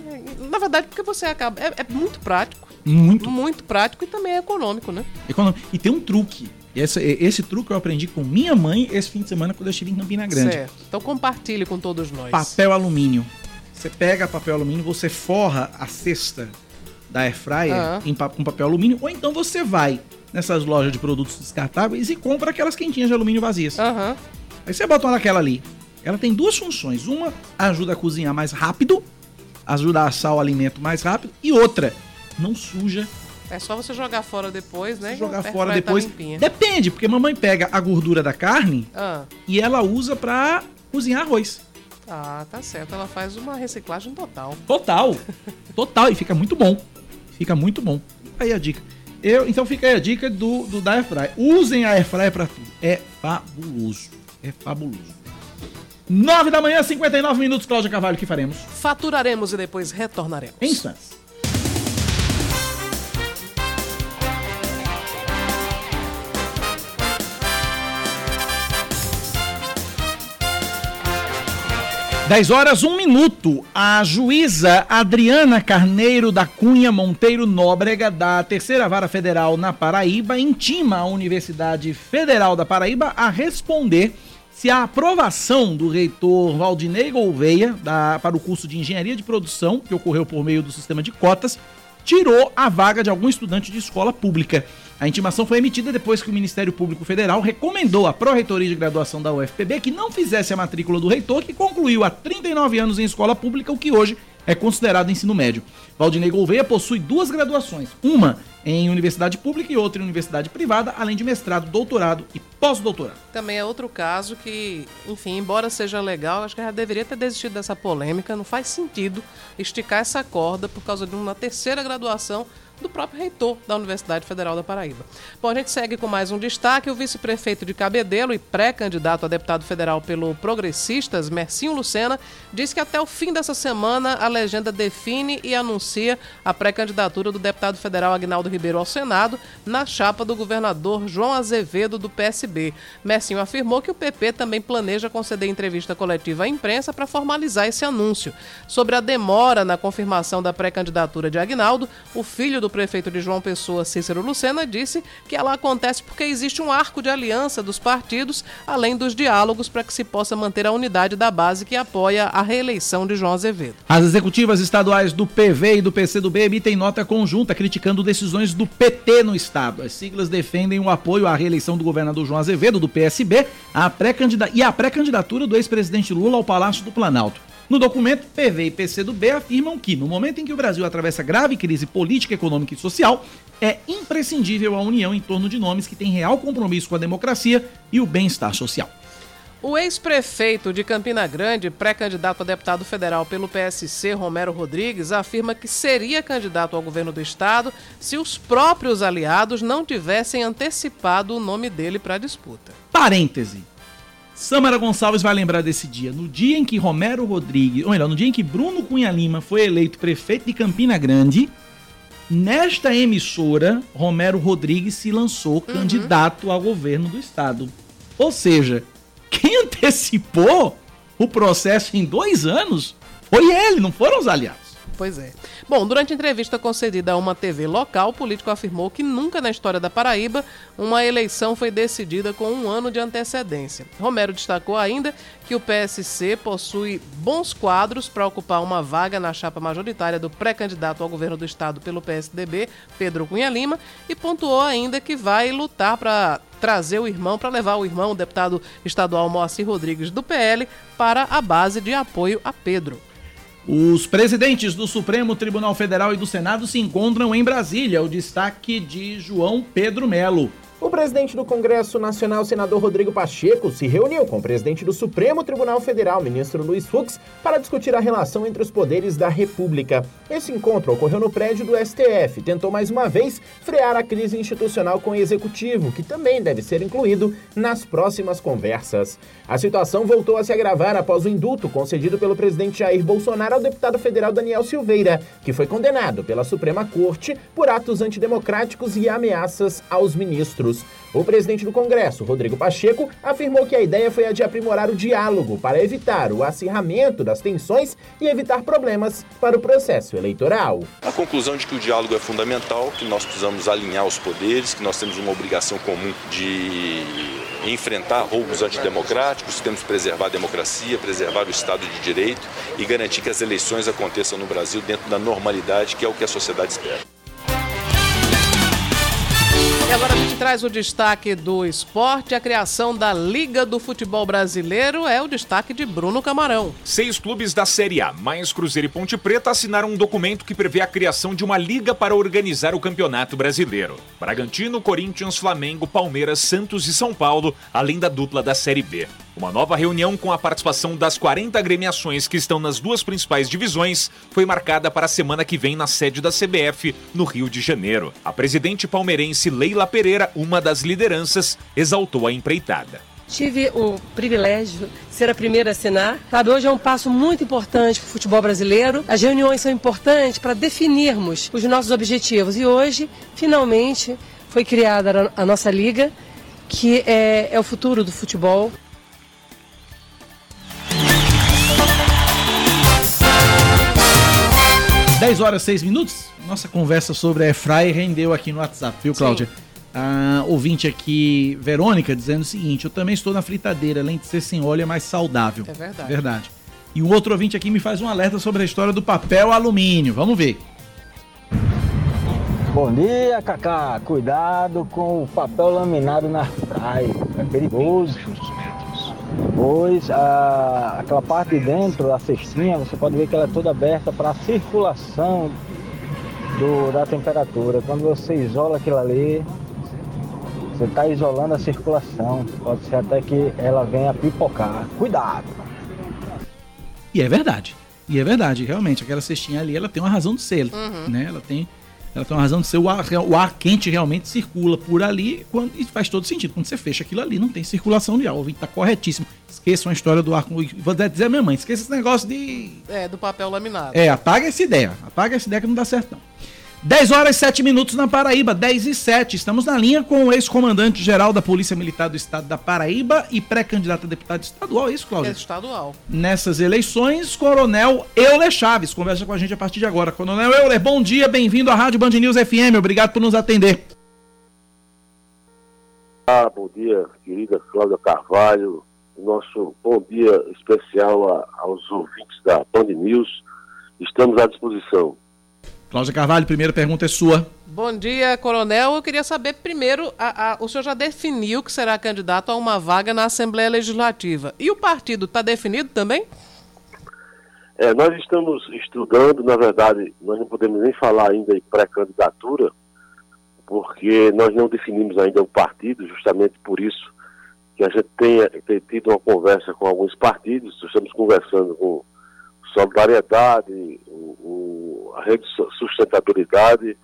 Na verdade, porque você acaba. É, é muito prático. Muito. Muito prático e também é econômico, né? Econômico. E tem um truque. Esse, esse truque eu aprendi com minha mãe esse fim de semana quando eu estive em Campina Grande. Certo. Então compartilhe com todos nós. Papel alumínio. Você pega papel alumínio, você forra a cesta da air fryer uhum. em, com papel alumínio, ou então você vai nessas lojas de produtos descartáveis e compra aquelas quentinhas de alumínio vazias. Uhum. Aí você bota naquela ali. Ela tem duas funções. Uma ajuda a cozinhar mais rápido, ajuda a assar o alimento mais rápido, e outra, não suja. É só você jogar fora depois, né? Jogar fora tá depois. Tá Depende, porque mamãe pega a gordura da carne uhum. e ela usa para cozinhar arroz. Ah, tá certo. Ela faz uma reciclagem total. Total. Total. E fica muito bom. Fica muito bom. Aí a dica. Eu, então fica aí a dica do, do da Airfryer. Usem a Airfryer pra tudo. É fabuloso. É fabuloso. 9 da manhã, 59 minutos, Cláudia Carvalho, o que faremos? Faturaremos e depois retornaremos. Em instantes. 10 horas, 1 minuto. A juíza Adriana Carneiro da Cunha Monteiro Nóbrega, da Terceira Vara Federal na Paraíba, intima a Universidade Federal da Paraíba a responder se a aprovação do reitor Valdinei Gouveia da, para o curso de Engenharia de Produção, que ocorreu por meio do sistema de cotas, tirou a vaga de algum estudante de escola pública. A intimação foi emitida depois que o Ministério Público Federal recomendou à Pró-Reitoria de Graduação da UFPB que não fizesse a matrícula do reitor, que concluiu há 39 anos em escola pública, o que hoje é considerado ensino médio. Valdinei Gouveia possui duas graduações, uma em universidade pública e outra em universidade privada, além de mestrado, doutorado e pós-doutorado. Também é outro caso que, enfim, embora seja legal, acho que já deveria ter desistido dessa polêmica. Não faz sentido esticar essa corda por causa de uma terceira graduação do próprio reitor da Universidade Federal da Paraíba. Bom, a gente segue com mais um destaque. O vice-prefeito de Cabedelo e pré-candidato a deputado federal pelo Progressistas, Mercinho Lucena, diz que até o fim dessa semana a legenda define e anuncia a pré-candidatura do deputado federal Agnaldo Ribeiro ao Senado na chapa do governador João Azevedo do PSB. Mercinho afirmou que o PP também planeja conceder entrevista coletiva à imprensa para formalizar esse anúncio. Sobre a demora na confirmação da pré-candidatura de Agnaldo, o filho do prefeito de João Pessoa, Cícero Lucena, disse que ela acontece porque existe um arco de aliança dos partidos, além dos diálogos para que se possa manter a unidade da base que apoia a reeleição de João Azevedo. As executivas estaduais do PV e do PCdoB emitem nota conjunta criticando decisões do PT no estado. As siglas defendem o apoio à reeleição do governador João Azevedo, do PSB, a pré e a pré-candidatura do ex-presidente Lula ao Palácio do Planalto. No documento, PV e PCdoB afirmam que, no momento em que o Brasil atravessa grave crise política, econômica e social, é imprescindível a união em torno de nomes que têm real compromisso com a democracia e o bem-estar social. O ex-prefeito de Campina Grande, pré-candidato a deputado federal pelo PSC, Romero Rodrigues, afirma que seria candidato ao governo do estado se os próprios aliados não tivessem antecipado o nome dele para a disputa. Parêntese. Samara Gonçalves vai lembrar desse dia. No dia em que Romero Rodrigues, ou melhor, no dia em que Bruno Cunha Lima foi eleito prefeito de Campina Grande, nesta emissora, Romero Rodrigues se lançou uhum. candidato ao governo do estado. Ou seja, quem antecipou o processo em dois anos foi ele, não foram os aliados. Pois é. Bom, durante entrevista concedida a uma TV local, o político afirmou que nunca na história da Paraíba uma eleição foi decidida com um ano de antecedência. Romero destacou ainda que o PSC possui bons quadros para ocupar uma vaga na chapa majoritária do pré-candidato ao governo do estado pelo PSDB, Pedro Cunha Lima, e pontuou ainda que vai lutar para trazer o irmão, para levar o irmão, o deputado estadual Moacir Rodrigues do PL, para a base de apoio a Pedro. Os presidentes do Supremo Tribunal Federal e do Senado se encontram em Brasília. O destaque de João Pedro Melo. O presidente do Congresso Nacional, senador Rodrigo Pacheco, se reuniu com o presidente do Supremo Tribunal Federal, ministro Luiz Fux, para discutir a relação entre os poderes da República. Esse encontro ocorreu no prédio do STF, tentou mais uma vez frear a crise institucional com o executivo, que também deve ser incluído nas próximas conversas. A situação voltou a se agravar após o indulto concedido pelo presidente Jair Bolsonaro ao deputado federal Daniel Silveira, que foi condenado pela Suprema Corte por atos antidemocráticos e ameaças aos ministros. O presidente do Congresso, Rodrigo Pacheco, afirmou que a ideia foi a de aprimorar o diálogo para evitar o acirramento das tensões e evitar problemas para o processo eleitoral. A conclusão de que o diálogo é fundamental, que nós precisamos alinhar os poderes, que nós temos uma obrigação comum de enfrentar roubos antidemocráticos, temos que preservar a democracia, preservar o Estado de Direito e garantir que as eleições aconteçam no Brasil dentro da normalidade, que é o que a sociedade espera. E agora a gente traz o destaque do esporte. A criação da Liga do Futebol Brasileiro é o destaque de Bruno Camarão. Seis clubes da Série A, mais Cruzeiro e Ponte Preta, assinaram um documento que prevê a criação de uma liga para organizar o Campeonato Brasileiro. Bragantino, Corinthians, Flamengo, Palmeiras, Santos e São Paulo, além da dupla da Série B. Uma nova reunião com a participação das 40 agremiações que estão nas duas principais divisões foi marcada para a semana que vem na sede da CBF, no Rio de Janeiro. A presidente palmeirense Leila Pereira, uma das lideranças, exaltou a empreitada. Tive o privilégio de ser a primeira a assinar. Sabe, hoje é um passo muito importante para o futebol brasileiro. As reuniões são importantes para definirmos os nossos objetivos. E hoje, finalmente, foi criada a nossa liga, que é, é o futuro do futebol. 10 horas 6 minutos. Nossa conversa sobre a Airfryer rendeu aqui no WhatsApp, viu, Cláudia? A ouvinte aqui, Verônica, dizendo o seguinte: Eu também estou na fritadeira, além de ser sem óleo, é mais saudável. É verdade. Verdade. E um outro ouvinte aqui me faz um alerta sobre a história do papel alumínio. Vamos ver. Bom dia, Cacá. Cuidado com o papel laminado na praia. É perigoso pois a, aquela parte de dentro, a cestinha, você pode ver que ela é toda aberta para a circulação do, da temperatura. Quando você isola aquilo ali, você está isolando a circulação. Pode ser até que ela venha pipocar. Cuidado! E é verdade. E é verdade, realmente. Aquela cestinha ali, ela tem uma razão de ser. Uhum. Né? Ela tem ela tem uma razão de ser o ar, o ar quente realmente circula por ali quando, e faz todo sentido. Quando você fecha aquilo ali, não tem circulação de ar. O ouvinte está corretíssimo. Esqueçam a história do ar. Vou dizer a minha mãe, esqueça esse negócio de. É, do papel laminado. É, apaga essa ideia. Apaga essa ideia que não dá certo, não. 10 horas e 7 minutos na Paraíba, 10 e 7. Estamos na linha com o ex-comandante-geral da Polícia Militar do Estado da Paraíba e pré-candidato a deputado estadual, é isso, Cláudio? É estadual. Nessas eleições, Coronel Euler Chaves conversa com a gente a partir de agora. Coronel Euler, bom dia, bem-vindo à Rádio Band News FM, obrigado por nos atender. Ah, bom dia, querida Cláudia Carvalho. Nosso bom dia especial a, aos ouvintes da Band News. Estamos à disposição. Cláudia Carvalho, primeira pergunta é sua. Bom dia, coronel. Eu queria saber primeiro, a, a, o senhor já definiu que será candidato a uma vaga na Assembleia Legislativa. E o partido está definido também? É, nós estamos estudando, na verdade, nós não podemos nem falar ainda em pré-candidatura, porque nós não definimos ainda o partido, justamente por isso que a gente tenha, tem tido uma conversa com alguns partidos, estamos conversando com Solidariedade, o, a Rede Sustentabilidade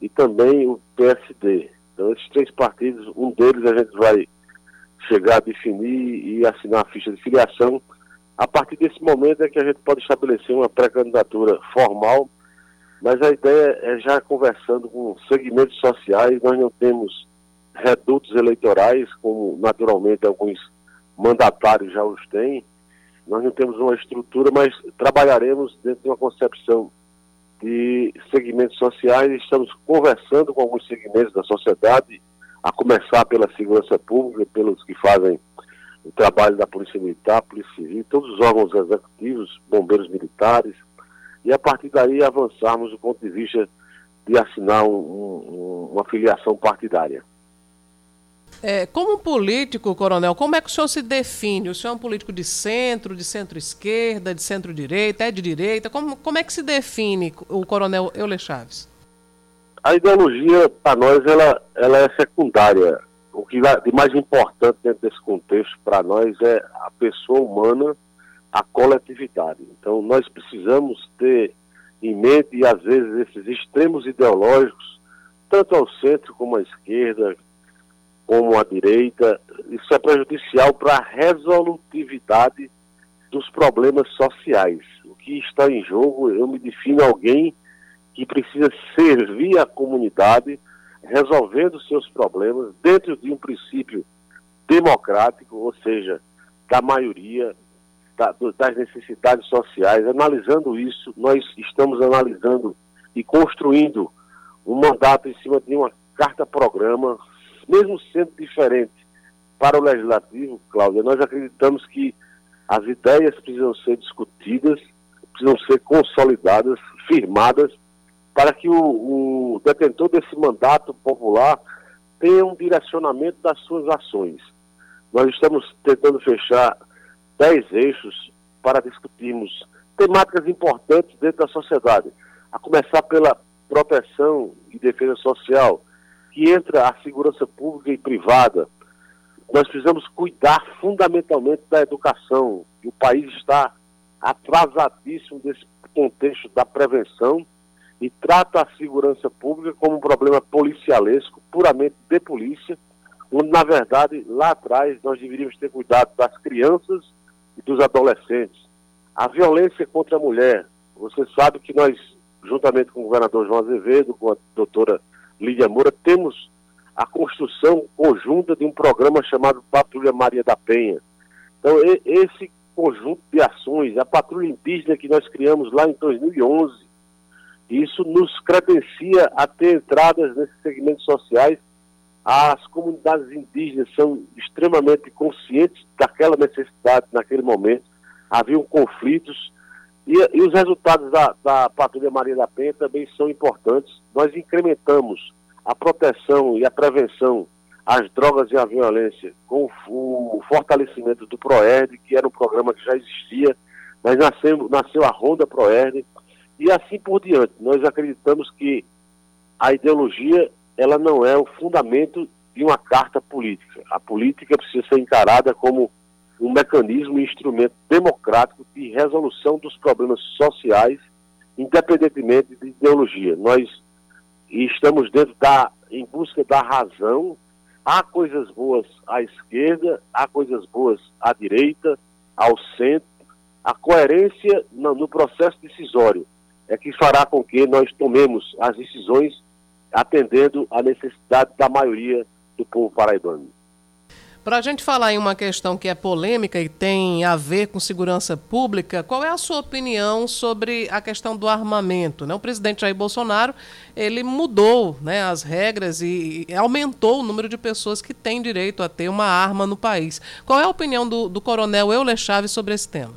e também o PSD. Então, esses três partidos, um deles a gente vai chegar a definir e assinar a ficha de filiação. A partir desse momento é que a gente pode estabelecer uma pré-candidatura formal, mas a ideia é já conversando com segmentos sociais, nós não temos redutos eleitorais, como naturalmente alguns mandatários já os têm, nós não temos uma estrutura, mas trabalharemos dentro de uma concepção de segmentos sociais. Estamos conversando com alguns segmentos da sociedade, a começar pela segurança pública, pelos que fazem o trabalho da Polícia Militar, Polícia Civil, todos os órgãos executivos, bombeiros militares, e a partir daí avançarmos do ponto de vista de assinar um, um, uma filiação partidária. É, como político, coronel, como é que o senhor se define? O senhor é um político de centro, de centro-esquerda, de centro-direita, é de direita? Como, como é que se define o coronel Euler Chaves? A ideologia, para nós, ela, ela é secundária. O que de mais importante dentro desse contexto para nós é a pessoa humana, a coletividade. Então, nós precisamos ter em mente, e às vezes, esses extremos ideológicos, tanto ao centro como à esquerda, como a direita, isso é prejudicial para a resolutividade dos problemas sociais. O que está em jogo, eu me defino alguém que precisa servir a comunidade, resolvendo seus problemas dentro de um princípio democrático, ou seja, da maioria, da, das necessidades sociais. Analisando isso, nós estamos analisando e construindo um mandato em cima de uma carta-programa mesmo sendo diferente para o legislativo, Cláudia, nós acreditamos que as ideias precisam ser discutidas, precisam ser consolidadas, firmadas, para que o, o detentor desse mandato popular tenha um direcionamento das suas ações. Nós estamos tentando fechar dez eixos para discutirmos temáticas importantes dentro da sociedade, a começar pela proteção e defesa social, que entra a segurança pública e privada, nós precisamos cuidar fundamentalmente da educação. O país está atrasadíssimo desse contexto da prevenção e trata a segurança pública como um problema policialesco, puramente de polícia, onde, na verdade, lá atrás nós deveríamos ter cuidado das crianças e dos adolescentes. A violência contra a mulher, você sabe que nós, juntamente com o governador João Azevedo, com a doutora Lídia Moura, temos a construção conjunta de um programa chamado Patrulha Maria da Penha. Então, esse conjunto de ações, a patrulha indígena que nós criamos lá em 2011, isso nos credencia a ter entradas nesses segmentos sociais. As comunidades indígenas são extremamente conscientes daquela necessidade naquele momento. Haviam conflitos e, e os resultados da, da Patrulha Maria da Penha também são importantes. Nós incrementamos a proteção e a prevenção às drogas e à violência com o, fortalecimento do PROERD, que era um programa que já existia, mas nasceu, nasceu a Ronda PROERD, e assim por diante. Nós acreditamos que a ideologia ela não é o fundamento de uma carta política. A política precisa ser encarada como um mecanismo e instrumento democrático de resolução dos problemas sociais, independentemente de ideologia. Nós estamos dentro da, em busca da razão. Há coisas boas à esquerda, há coisas boas à direita, ao centro. A coerência no, no processo decisório é que fará com que nós tomemos as decisões atendendo à necessidade da maioria do povo paraibano. Para a gente falar em uma questão que é polêmica e tem a ver com segurança pública, qual é a sua opinião sobre a questão do armamento? Né? O presidente Jair Bolsonaro ele mudou né, as regras e, aumentou o número de pessoas que têm direito a ter uma arma no país. Qual é a opinião do, do coronel Euler Chaves sobre esse tema?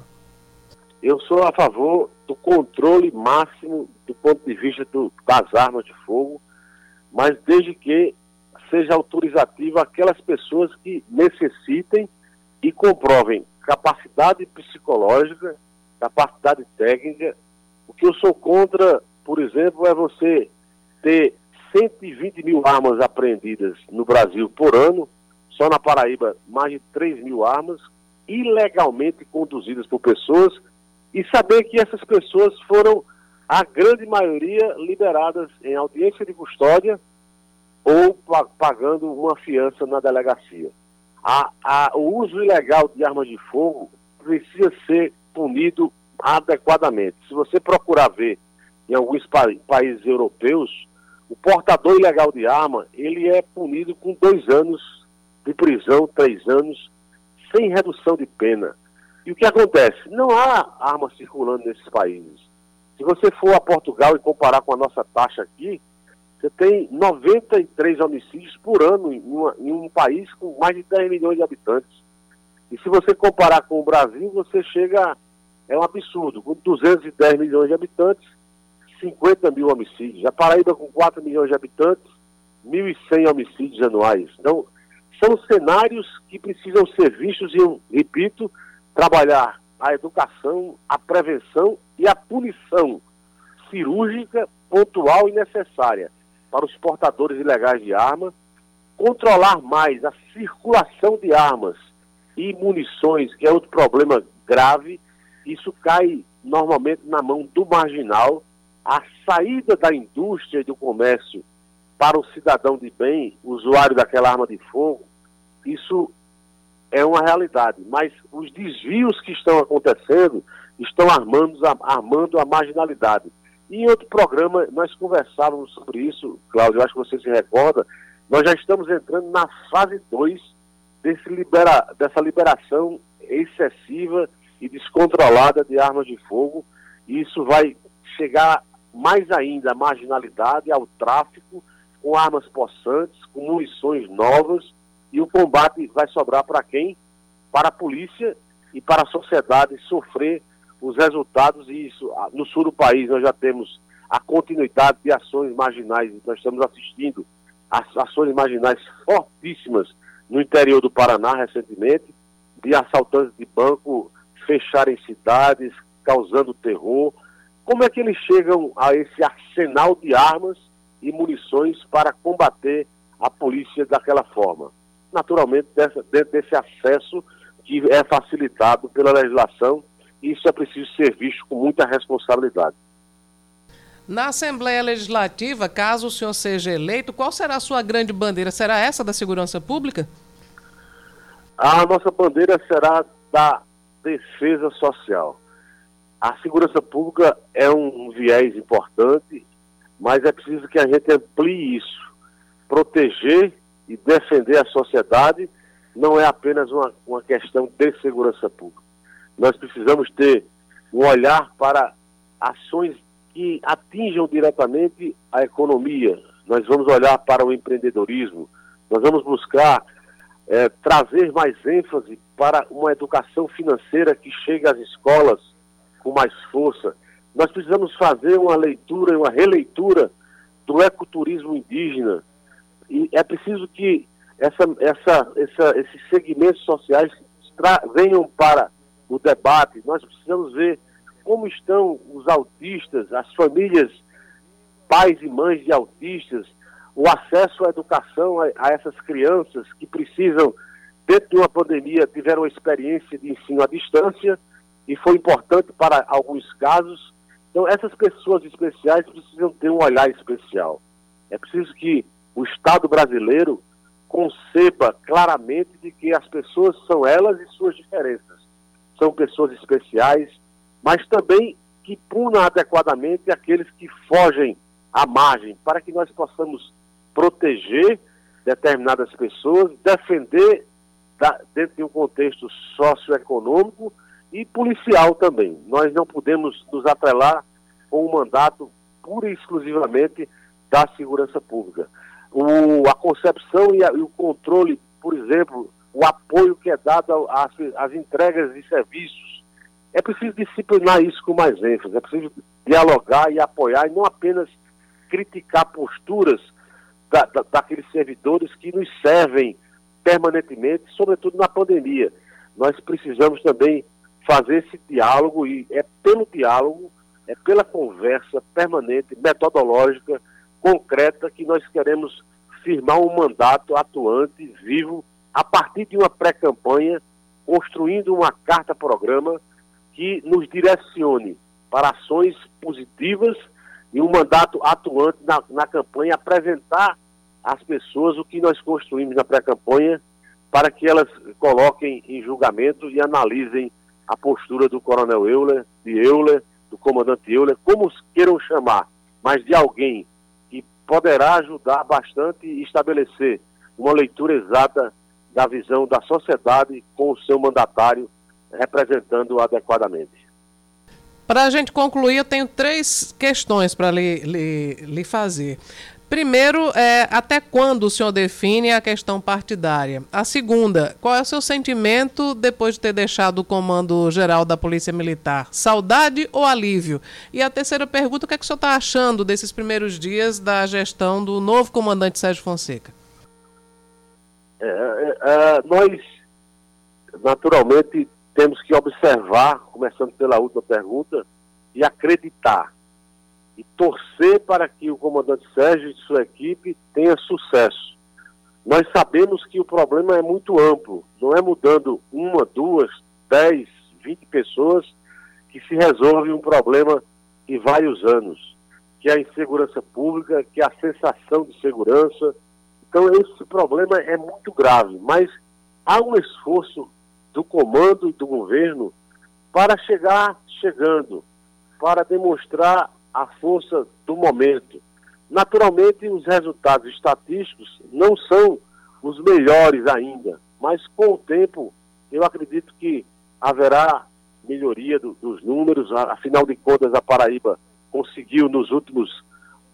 Eu sou a favor do controle máximo do ponto de vista do, das armas de fogo, mas desde que seja autorizativa aquelas pessoas que necessitem e comprovem capacidade psicológica, capacidade técnica. O que eu sou contra, por exemplo, é você ter 120 mil armas apreendidas no Brasil por ano, só na Paraíba mais de 3 mil armas, ilegalmente conduzidas por pessoas, e saber que essas pessoas foram, a grande maioria, liberadas em audiência de custódia ou pagando uma fiança na delegacia. A, a, o uso ilegal de armas de fogo precisa ser punido adequadamente. Se você procurar ver em alguns pa países europeus, o portador ilegal de arma, ele é punido com dois anos de prisão, três anos, sem redução de pena. E o que acontece? Não há armas circulando nesses países. Se você for a Portugal e comparar com a nossa taxa aqui, você tem 93 homicídios por ano em, uma, em, um país com mais de 10 milhões de habitantes. E se você comparar com o Brasil, você chega. É um absurdo. Com 210 milhões de habitantes, 50 mil homicídios. A Paraíba, com 4 milhões de habitantes, 1.100 homicídios anuais. Então, são cenários que precisam ser vistos e, repito, trabalhar a educação, a prevenção e a punição cirúrgica, pontual e necessária para os portadores ilegais de armas, controlar mais a circulação de armas e munições, que é outro problema grave, isso cai normalmente na mão do marginal. A saída da indústria e do comércio para o cidadão de bem, usuário daquela arma de fogo, isso é uma realidade. Mas os desvios que estão acontecendo estão armando, armando a marginalidade. E em outro programa nós conversávamos sobre isso, Cláudio, acho que você se recorda, nós já estamos entrando na fase 2 libera, dessa liberação excessiva e descontrolada de armas de fogo. E isso vai chegar mais ainda à marginalidade, ao tráfico, com armas possantes, com munições novas, e o combate vai sobrar para quem? Para a polícia e para a sociedade sofrer os resultados, e isso, no sul do país nós já temos a continuidade de ações marginais, nós estamos assistindo as ações marginais fortíssimas no interior do Paraná recentemente, de assaltantes de banco fecharem cidades, causando terror. Como é que eles chegam a esse arsenal de armas e munições para combater a polícia daquela forma? Naturalmente, dessa, dentro desse acesso que é facilitado pela legislação isso é preciso ser visto com muita responsabilidade. Na Assembleia Legislativa, caso o senhor seja eleito, qual será a sua grande bandeira? Será essa da segurança pública? A nossa bandeira será da defesa social. A segurança pública é um viés importante, mas é preciso que a gente amplie isso. Proteger e defender a sociedade não é apenas uma, uma questão de segurança pública nós precisamos ter um olhar para ações que atinjam diretamente a economia. Nós vamos olhar para o empreendedorismo, nós vamos buscar é, trazer mais ênfase para uma educação financeira que chegue às escolas com mais força. Nós precisamos fazer uma leitura, uma releitura do ecoturismo indígena. E é preciso que essa, essa, essa, esses segmentos sociais venham para o debate, nós precisamos ver como estão os autistas, as famílias, pais e mães de autistas, o acesso à educação a, a essas crianças que precisam, dentro de uma pandemia, tiveram uma experiência de ensino à distância e foi importante para alguns casos. Então, essas pessoas especiais precisam ter um olhar especial. É preciso que o Estado brasileiro conceba claramente de que as pessoas são elas e suas diferenças. São pessoas especiais, mas também que puna adequadamente aqueles que fogem à margem, para que nós possamos proteger determinadas pessoas, defender da, dentro de um contexto socioeconômico e policial também. Nós não podemos nos atrelar com um mandato pura e exclusivamente da segurança pública. O, a concepção e, a, e, o controle, por exemplo, o apoio que é dado às, às entregas de serviços, é preciso disciplinar isso com mais ênfase, é preciso dialogar e apoiar e não apenas criticar posturas da, da, daqueles servidores que nos servem permanentemente, sobretudo na pandemia. Nós precisamos também fazer esse diálogo e é pelo diálogo, é pela conversa permanente, metodológica, concreta, que nós queremos firmar um mandato atuante, vivo, a partir de uma pré-campanha, construindo uma carta-programa que nos direcione para ações positivas e um mandato atuante na, na campanha, apresentar às pessoas o que nós construímos na pré-campanha para que elas coloquem em julgamento e analisem a postura do coronel Euler, de Euler, do comandante Euler, como queiram chamar, mas de alguém que poderá ajudar bastante e estabelecer uma leitura exata da visão da sociedade com o seu mandatário representando adequadamente. Para a gente concluir, eu tenho três questões para lhe, lhe, lhe fazer. Primeiro, é, até quando o senhor define a questão partidária? A segunda, qual é o seu sentimento depois de ter deixado o comando geral da Polícia Militar? Saudade ou alívio? E a terceira pergunta, o que, é que o senhor está achando desses primeiros dias da gestão do novo comandante Sérgio Fonseca? É, nós, naturalmente, temos que observar, começando pela última pergunta, e acreditar e torcer para que o comandante Sérgio e sua equipe tenha sucesso. Nós sabemos que o problema é muito amplo, não é mudando uma, duas, dez, vinte pessoas que se resolve um problema de vários anos, que é a insegurança pública, que é a sensação de segurança. Então esse problema é muito grave, mas há um esforço do comando e do governo para chegar chegando, para demonstrar a força do momento. Naturalmente, os resultados estatísticos não são os melhores ainda, mas com o tempo eu acredito que haverá melhoria do, dos números. Afinal de contas, a Paraíba conseguiu nos últimos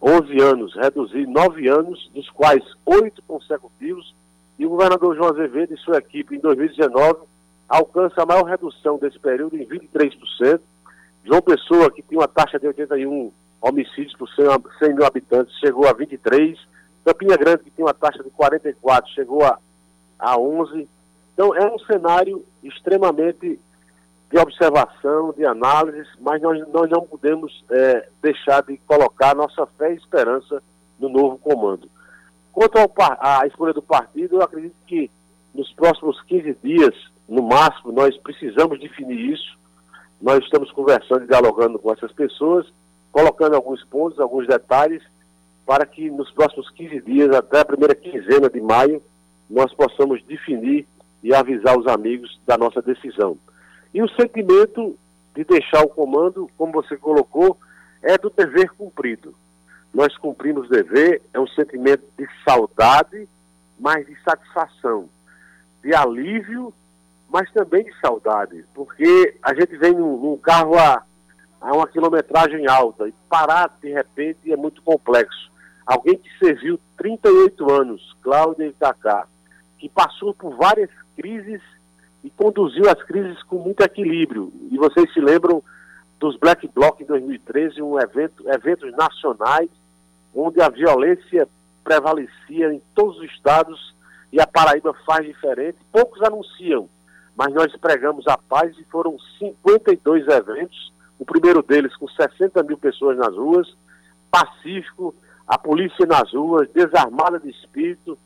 11 anos reduzir nove anos, dos quais oito consecutivos, e o governador João Azevedo e sua equipe em 2019 alcança a maior redução desse período em 23%. João Pessoa, que tinha uma taxa de 81 homicídios por 100 mil habitantes, chegou a 23. Campinha Grande, que tinha uma taxa de 44, chegou a, a 11. Então, é um cenário extremamente de observação, de análise, mas nós, nós não podemos é, deixar de colocar nossa fé e esperança no novo comando. Quanto à escolha do partido, eu acredito que nos próximos 15 dias, no máximo, nós precisamos definir isso. Nós estamos conversando e dialogando com essas pessoas, colocando alguns pontos, alguns detalhes, para que nos próximos 15 dias, até a primeira quinzena de maio, nós possamos definir e avisar os amigos da nossa decisão. E o sentimento de deixar o comando, como você colocou, é do dever cumprido. Nós cumprimos dever, é um sentimento de saudade, mas de satisfação, de alívio mas também de saudade, porque a gente vem num, num carro a, a, uma quilometragem alta e parar de repente é muito complexo. Alguém que serviu 38 anos, Cláudia e Cacá, que passou por várias crises e conduziu as crises com muito equilíbrio. E vocês se lembram dos Black Bloc em 2013, um evento, eventos nacionais onde a violência prevalecia em todos os estados e a Paraíba faz diferente. Poucos anunciam, mas nós pregamos a paz e foram 52 eventos, o primeiro deles com 60 mil pessoas nas ruas, pacífico, a polícia nas ruas, desarmada de espírito,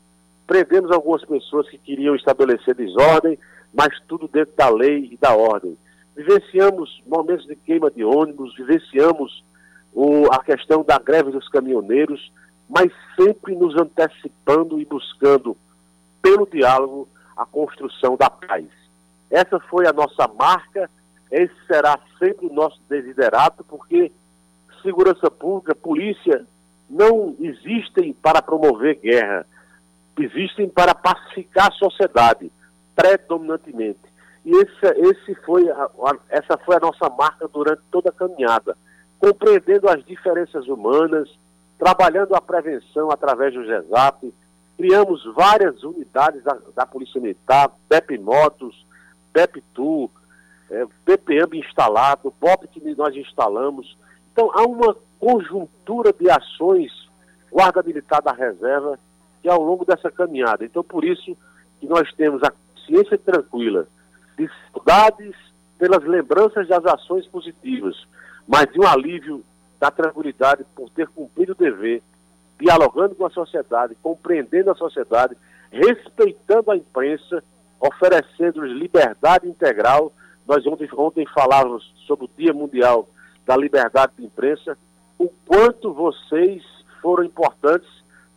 prendemos algumas pessoas que queriam estabelecer desordem, mas tudo dentro da lei e da ordem. Vivenciamos momentos de queima de ônibus, vivenciamos o, a questão da greve dos caminhoneiros, mas sempre nos antecipando e buscando, pelo diálogo, a construção da paz. Essa foi a nossa marca, esse será sempre o nosso desiderato, porque segurança pública, polícia, não existem para promover guerra, existem para pacificar a sociedade, predominantemente. E esse, esse foi a, a, essa foi a nossa marca durante toda a caminhada, compreendendo as diferenças humanas, trabalhando a prevenção através do GESAP, criamos várias unidades da, da Polícia Militar, BEP Motos, BEP-TU, é, BPAMB instalado, BOP que nós instalamos. Então, há uma conjuntura de ações, Guarda Militar da Reserva, que ao longo dessa caminhada. Então, por isso que nós temos a consciência tranquila de saudades pelas lembranças das ações positivas, mas de um alívio da tranquilidade por ter cumprido o dever, dialogando com a sociedade, compreendendo a sociedade, respeitando a imprensa, oferecendo-lhes liberdade integral. Nós ontem, ontem falávamos sobre o Dia Mundial da Liberdade de Imprensa, o quanto vocês foram importantes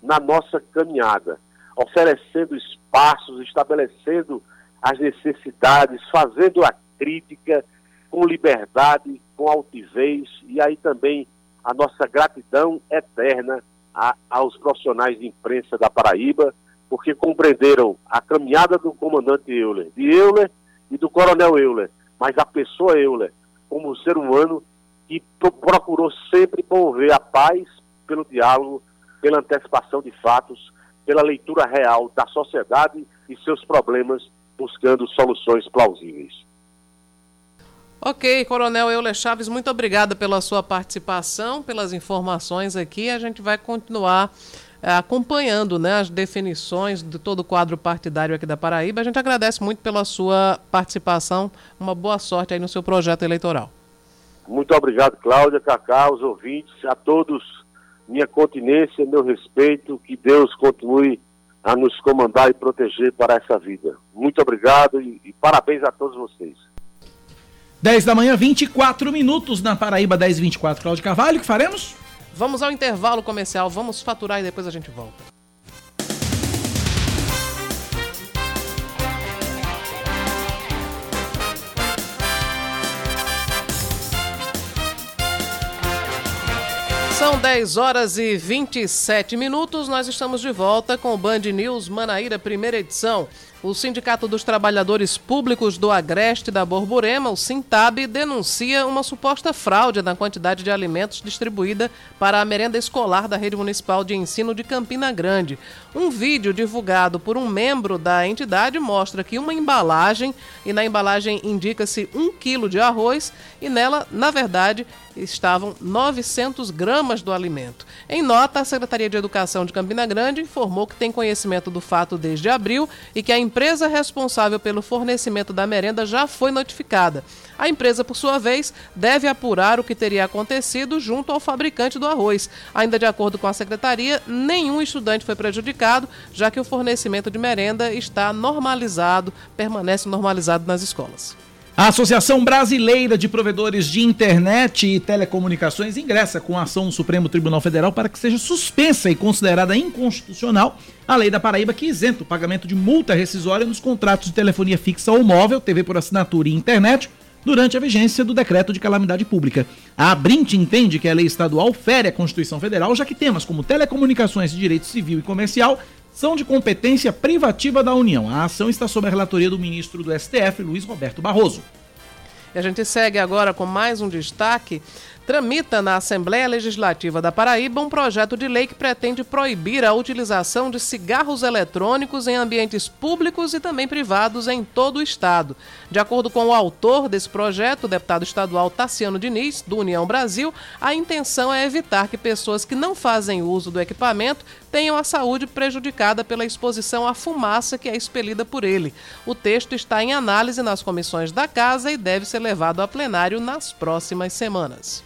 na nossa caminhada, oferecendo espaços, estabelecendo as necessidades, fazendo a crítica com liberdade, com altivez e aí também a nossa gratidão eterna a, aos profissionais de imprensa da Paraíba, porque compreenderam a caminhada do comandante Euler, de Euler e do coronel Euler, mas a pessoa Euler, como ser humano que procurou sempre promover a paz pelo diálogo, pela antecipação de fatos, pela leitura real da sociedade e seus problemas, buscando soluções plausíveis. Ok, Coronel Euler Chaves, muito obrigada pela sua participação, pelas informações aqui. A gente vai continuar é, acompanhando né, as definições de todo o quadro partidário aqui da Paraíba. A gente agradece muito pela sua participação. Uma boa sorte aí no seu projeto eleitoral. Muito obrigado, Cláudia, Cacá, os ouvintes, a todos. Minha continência, meu respeito, que Deus continue a nos comandar e proteger para essa vida. Muito obrigado e, e parabéns a todos vocês. 10 da manhã, 24 minutos na Paraíba, 10 e 24. Cláudio Carvalho, o que faremos? Vamos ao intervalo comercial, vamos faturar e depois a gente volta. São 10 horas e 27 minutos. Nós estamos de volta com o Band News Manaíra, primeira edição. O Sindicato dos Trabalhadores Públicos do Agreste da Borborema, o Sintab, denuncia uma suposta fraude na quantidade de alimentos distribuída para a merenda escolar da Rede Municipal de Ensino de Campina Grande. Um vídeo divulgado por um membro da entidade mostra que uma embalagem, e na embalagem indica-se um quilo de arroz, e nela, na verdade, estavam 900 gramas do alimento. Em nota, a Secretaria de Educação de Campina Grande informou que tem conhecimento do fato desde abril e que a empresa responsável pelo fornecimento da merenda já foi notificada. A empresa, por sua vez, deve apurar o que teria acontecido junto ao fabricante do arroz. Ainda de acordo com a secretaria, nenhum estudante foi prejudicado, já que o fornecimento de merenda está normalizado, permanece normalizado nas escolas. A Associação Brasileira de Provedores de Internet e Telecomunicações ingressa com ação no Supremo Tribunal Federal para que seja suspensa e considerada inconstitucional a lei da Paraíba que isenta o pagamento de multa rescisória nos contratos de telefonia fixa ou móvel, TV por assinatura e internet durante a vigência do decreto de calamidade pública. A Abrint entende que a lei estadual fere a Constituição Federal, já que temas como telecomunicações direito civil e comercial são de competência privativa da União. A ação está sob a relatoria do ministro do STF, Luiz Roberto Barroso. E a gente segue agora com mais um destaque tramita na Assembleia Legislativa da Paraíba um projeto de lei que pretende proibir a utilização de cigarros eletrônicos em ambientes públicos e também privados em todo o estado. De acordo com o autor desse projeto, o deputado estadual Tassiano Diniz, do União Brasil, a intenção é evitar que pessoas que não fazem uso do equipamento tenham a saúde prejudicada pela exposição à fumaça que é expelida por ele. O texto está em análise nas comissões da Casa e deve ser levado a plenário nas próximas semanas.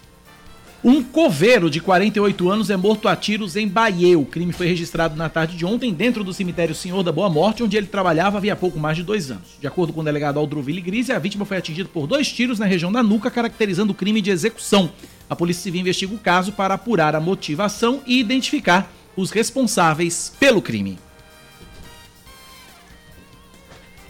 Um coveiro de 48 anos é morto a tiros em Bahia. O crime foi registrado na tarde de ontem dentro do cemitério Senhor da Boa Morte, onde ele trabalhava havia pouco mais de dois anos. De acordo com o delegado Aldroville Grise, a vítima foi atingida por dois tiros na região da nuca, caracterizando o crime de execução. A Polícia Civil investiga o caso para apurar a motivação e identificar os responsáveis pelo crime.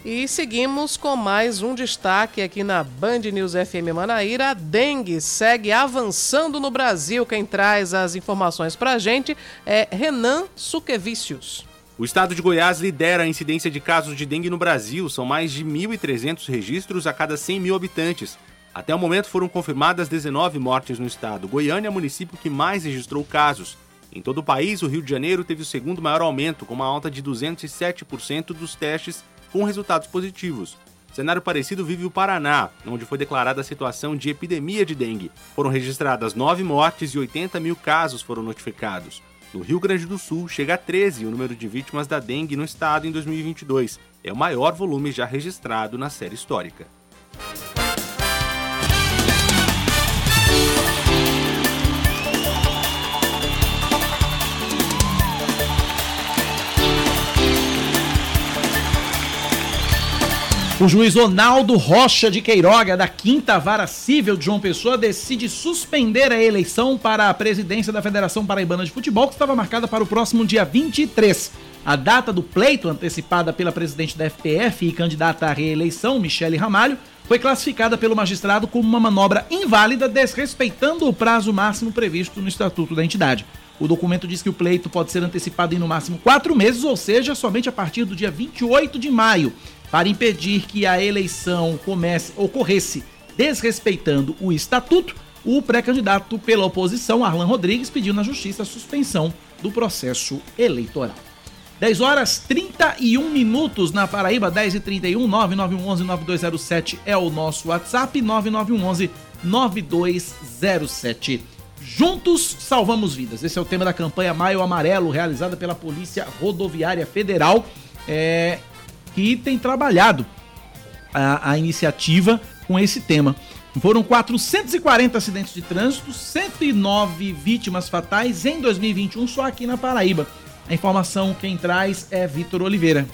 E seguimos com mais um destaque aqui na Band News FM Manaíra. A dengue segue avançando no Brasil. Quem traz as informações pra gente é Renan Suquevicius. O estado de Goiás lidera a incidência de casos de dengue no Brasil. São mais de 1.300 registros a cada 100 mil habitantes. Até o momento foram confirmadas 19 mortes no estado. Goiânia é o município que mais registrou casos. Em todo o país, o Rio de Janeiro teve o segundo maior aumento, com uma alta de 207% dos testes com resultados positivos. Cenário parecido vive o Paraná, onde foi declarada a situação de epidemia de dengue. Foram registradas 9 mortes e 80 mil casos foram notificados. No Rio Grande do Sul, chega a 13 o número de vítimas da dengue no estado em 2022. É o maior volume já registrado na série histórica. O juiz Ronaldo Rocha de Queiroga, da Quinta Vara Cível de João Pessoa, decide suspender a eleição para a presidência da Federação Paraibana de Futebol, que estava marcada para o próximo dia 23. A data do pleito, antecipada pela presidente da FPF e candidata à reeleição, Michele Ramalho, foi classificada pelo magistrado como uma manobra inválida, desrespeitando o prazo máximo previsto no Estatuto da entidade. O documento diz que o pleito pode ser antecipado em no máximo quatro meses, ou seja, somente a partir do dia 28 de maio para impedir que a eleição comece, ocorresse desrespeitando o estatuto, o pré-candidato pela oposição, Arlan Rodrigues, pediu na justiça a suspensão do processo eleitoral. 10 horas 31 minutos na Paraíba, 10 e 31 9911 9207 é o nosso WhatsApp, 9911 9207. Juntos salvamos vidas. Esse é o tema da campanha Maio Amarelo, realizada pela Polícia Rodoviária Federal. É, que tem trabalhado a, a iniciativa com esse tema. Foram 440 acidentes de trânsito, 109 vítimas fatais em 2021 só aqui na Paraíba. A informação quem traz é Vitor Oliveira.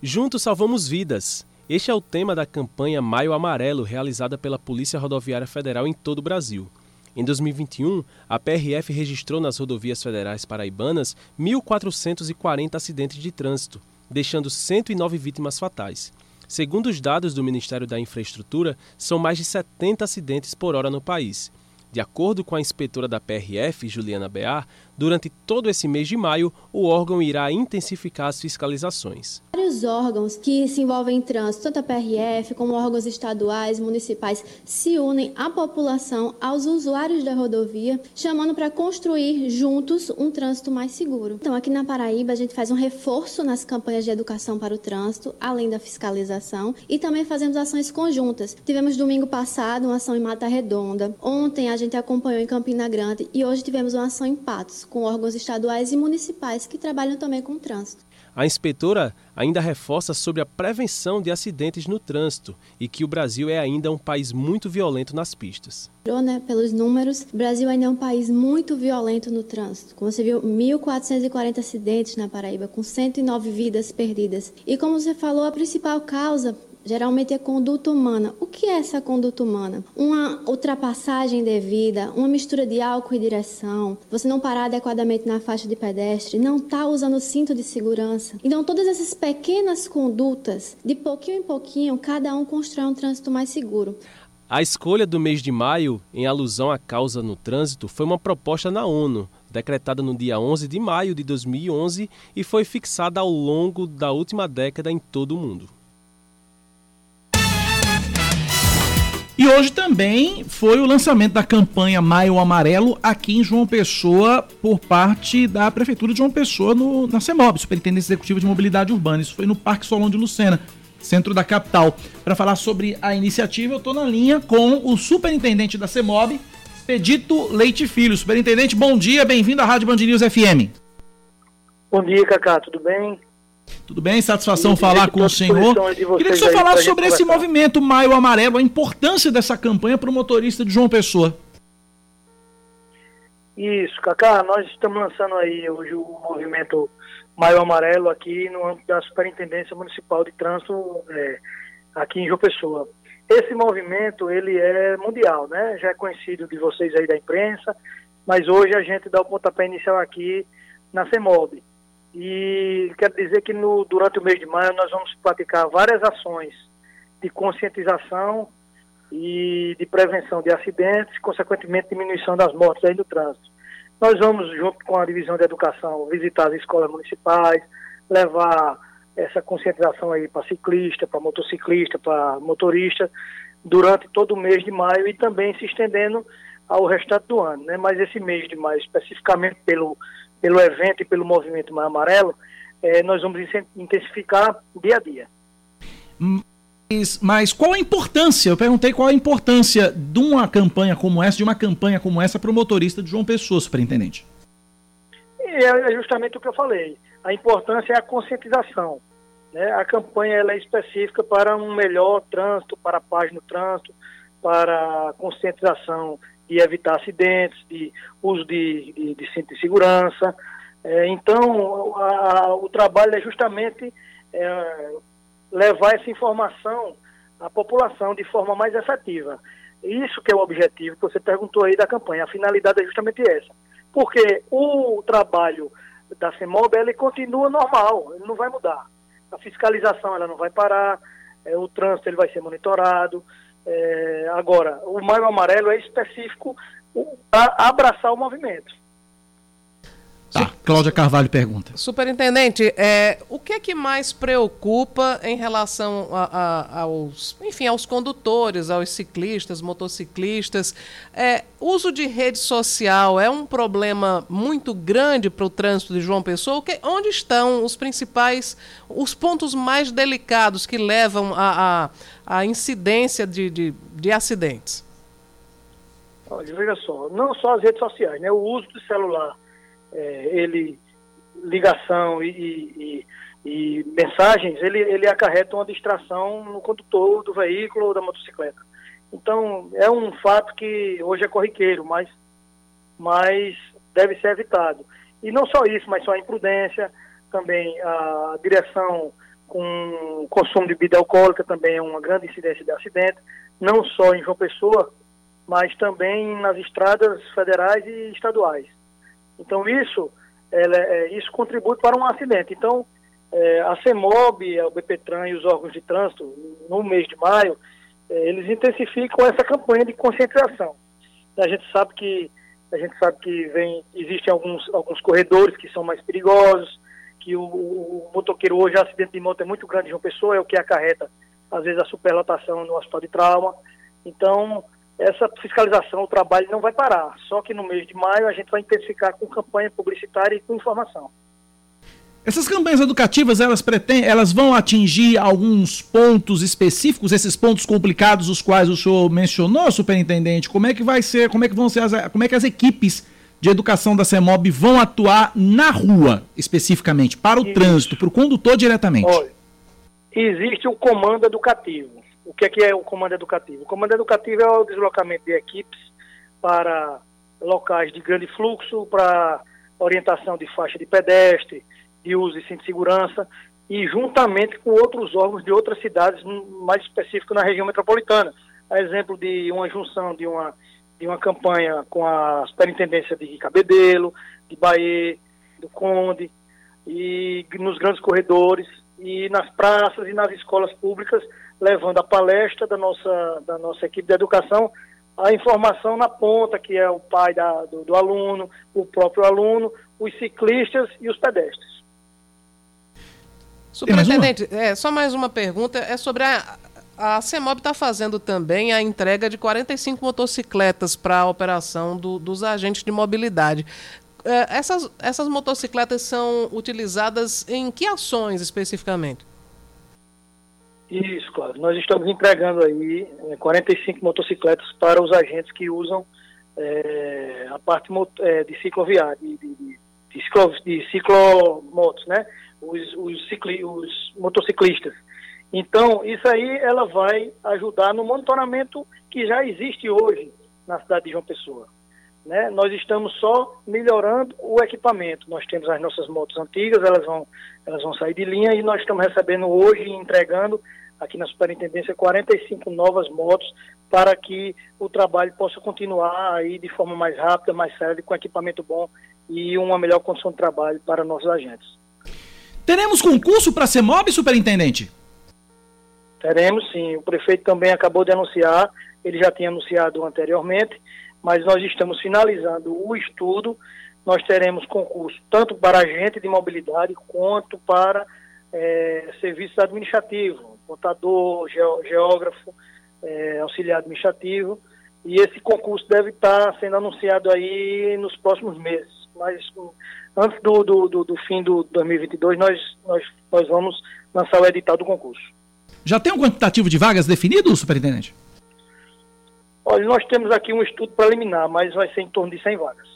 Juntos salvamos vidas. Este é o tema da campanha Maio Amarelo, realizada pela Polícia Rodoviária Federal em todo o Brasil. Em 2021, a PRF registrou nas rodovias federais paraibanas 1.440 acidentes de trânsito, deixando 109 vítimas fatais. Segundo os dados do Ministério da Infraestrutura, são mais de 70 acidentes por hora no país. De acordo com a inspetora da PRF, Juliana Bear, durante todo esse mês de maio, o órgão irá intensificar as fiscalizações. Vários órgãos que se envolvem em trânsito, tanto a PRF como órgãos estaduais, municipais, se unem à população, aos usuários da rodovia, chamando para construir juntos um trânsito mais seguro. Então, aqui na Paraíba, a gente faz um reforço nas campanhas de educação para o trânsito, além da fiscalização, e também fazemos ações conjuntas. Tivemos domingo passado uma ação em Mata Redonda. Ontem a gente acompanhou em Campina Grande e hoje tivemos uma ação em Patos, com órgãos estaduais e municipais que trabalham também com o trânsito. A inspetora ainda reforça sobre a prevenção de acidentes no trânsito e que o Brasil é ainda um país muito violento nas pistas. Né, pelos números, o Brasil ainda é um país muito violento no trânsito. Como você viu, 1.440 acidentes na Paraíba, com 109 vidas perdidas. E como você falou, a principal causa geralmente é conduta humana. O que é essa conduta humana? Uma ultrapassagem devida, uma mistura de álcool e direção, você não parar adequadamente na faixa de pedestre, não estar tá usando o cinto de segurança. Então, todas essas pequenas condutas, de pouquinho em pouquinho, cada um constrói um trânsito mais seguro. A escolha do mês de maio, em alusão à causa no trânsito, foi uma proposta na ONU, decretada no dia 11 de maio de 2011 e foi fixada ao longo da última década em todo o mundo. E hoje também foi o lançamento da campanha Maio Amarelo aqui em João Pessoa por parte da Prefeitura de João Pessoa no, na CEMOB, Superintendência Executiva de Mobilidade Urbana. Isso foi no Parque Solon de Lucena, centro da capital. Para falar sobre a iniciativa, eu estou na linha com o superintendente da CEMOB, Expedito Leite Filho. Superintendente, bom dia, bem-vindo à Rádio Band News FM. Bom dia, Cacá, tudo bem? Tudo bem? Satisfação falar com o senhor. Queria que o senhor falasse sobre esse movimento Maio Amarelo, a importância dessa campanha para o motorista de João Pessoa. Isso, Cacá, nós estamos lançando aí hoje o movimento Maio Amarelo aqui no âmbito da Superintendência Municipal de Trânsito é, aqui em João Pessoa. Esse movimento, ele é mundial, né? Já é conhecido de vocês aí da imprensa, mas hoje a gente dá o pontapé inicial aqui na CEMOB. E quero dizer que no, durante o mês de maio nós vamos praticar várias ações de conscientização e de prevenção de acidentes, consequentemente diminuição das mortes aí no trânsito. Nós vamos, junto com a divisão de educação, visitar as escolas municipais, levar essa conscientização aí para ciclista, para motociclista, para motorista, durante todo o mês de maio e também se estendendo ao restante do ano. Né? Mas esse mês de maio, especificamente pelo, pelo evento e pelo movimento mais amarelo, eh, nós vamos intensificar dia a dia. Mas, mas qual a importância? Eu perguntei qual a importância de uma campanha como essa, de uma campanha como essa para o motorista de João Pessoa, superintendente. E é justamente o que eu falei. A importância é a conscientização. Né? A campanha ela é específica para um melhor trânsito, para a paz no trânsito, para a conscientização de evitar acidentes, de uso de, de, de cinto de segurança. É, então, a, o trabalho é justamente é, levar essa informação à população de forma mais efetiva. Isso que é o objetivo que você perguntou aí da campanha. A finalidade é justamente essa. Porque o trabalho da CEMOB, ele continua normal, ele não vai mudar. A fiscalização, ela não vai parar, é, o trânsito, ele vai ser monitorado. É, agora, o maio amarelo é específico para abraçar o movimento. Tá, Cláudia Carvalho pergunta. Superintendente, é, o que é que mais preocupa em relação a, a, aos, enfim, aos condutores, aos ciclistas, motociclistas? É, uso de rede social é um problema muito grande para o trânsito de João Pessoa? Que, onde estão os principais, os pontos mais delicados que levam à a, a, a, incidência de, de, de acidentes? Olha, veja só, não só as redes sociais, né? O uso do celular é, ele ligação e, e, e, mensagens, ele, ele acarreta uma distração no condutor do veículo ou da motocicleta. Então, é um fato que hoje é corriqueiro, mas, mas deve ser evitado. E não só isso, mas só a imprudência, também a direção com consumo de bebida alcoólica também é uma grande incidência de acidente, não só em João Pessoa, mas também nas estradas federais e estaduais. Então isso, ela, é, isso contribui para um acidente. Então é, a CEMOB, o BPTran e os órgãos de trânsito, no mês de maio, é, eles intensificam essa campanha de conscientização. A gente sabe que a gente sabe que vem, existem alguns, alguns corredores que são mais perigosos, que o, o motoqueiro hoje, o acidente de moto é muito grande de uma pessoa, é o que acarreta, às vezes, a superlotação no hospital de trauma. Então, essa fiscalização, o trabalho não vai parar. Só que no mês de maio a gente vai intensificar com campanha publicitária e com informação. Essas campanhas educativas, elas pretendem, elas vão atingir alguns pontos específicos, esses pontos complicados os quais o senhor mencionou, superintendente. Como é que vai ser, como é que vão ser as, como é que as equipes de educação da CEMOB vão atuar na rua, especificamente, para o Isso. trânsito, para o condutor diretamente? Olha, existe o comando educativo o que é, que é o comando educativo? O comando educativo é o deslocamento de equipes para locais de grande fluxo, para orientação de faixa de pedestre, de uso de cinto de segurança, e juntamente com outros órgãos de outras cidades, mais específico na região metropolitana. A exemplo de uma junção de uma, de uma campanha com a superintendência de Cabedelo, de Bahia, do Conde, e nos grandes corredores, e nas praças e nas escolas públicas, levando a palestra da nossa, da nossa equipe de educação, a informação na ponta, que é o pai da, do, do aluno, o próprio aluno, os ciclistas e os pedestres. Superintendente, é, só mais uma pergunta, é sobre a, a CEMOB está fazendo também a entrega de 45 motocicletas para a operação do, dos agentes de mobilidade. É, essas, essas motocicletas são utilizadas em que ações especificamente? Isso, claro. Nós estamos entregando aí é, 45 motocicletas para os agentes que usam é, a parte é, de cicloviária, de, de, de, ciclo, de ciclomotos, né? Os, os, cicli, os motociclistas. Então, isso aí ela vai ajudar no monitoramento que já existe hoje na cidade de João Pessoa. Né? Nós estamos só melhorando o equipamento. Nós temos as nossas motos antigas, elas vão, elas vão sair de linha e nós estamos recebendo hoje e entregando aqui na Superintendência 45 novas motos para que o trabalho possa continuar aí de forma mais rápida, mais séria, com equipamento bom e uma melhor condição de trabalho para nossos agentes. Teremos concurso para ser mob, superintendente? Teremos sim. O prefeito também acabou de anunciar, ele já tinha anunciado anteriormente, mas nós estamos finalizando o estudo. Nós teremos concurso tanto para agente de mobilidade quanto para é, serviços administrativos, contador, geógrafo, é, auxiliar administrativo. E esse concurso deve estar sendo anunciado aí nos próximos meses. Mas antes do, do, do, do fim do 2022, nós, nós, nós vamos lançar o edital do concurso. Já tem um quantitativo de vagas definido, superintendente? Olha, nós temos aqui um estudo preliminar, mas vai ser em torno de 100 vagas.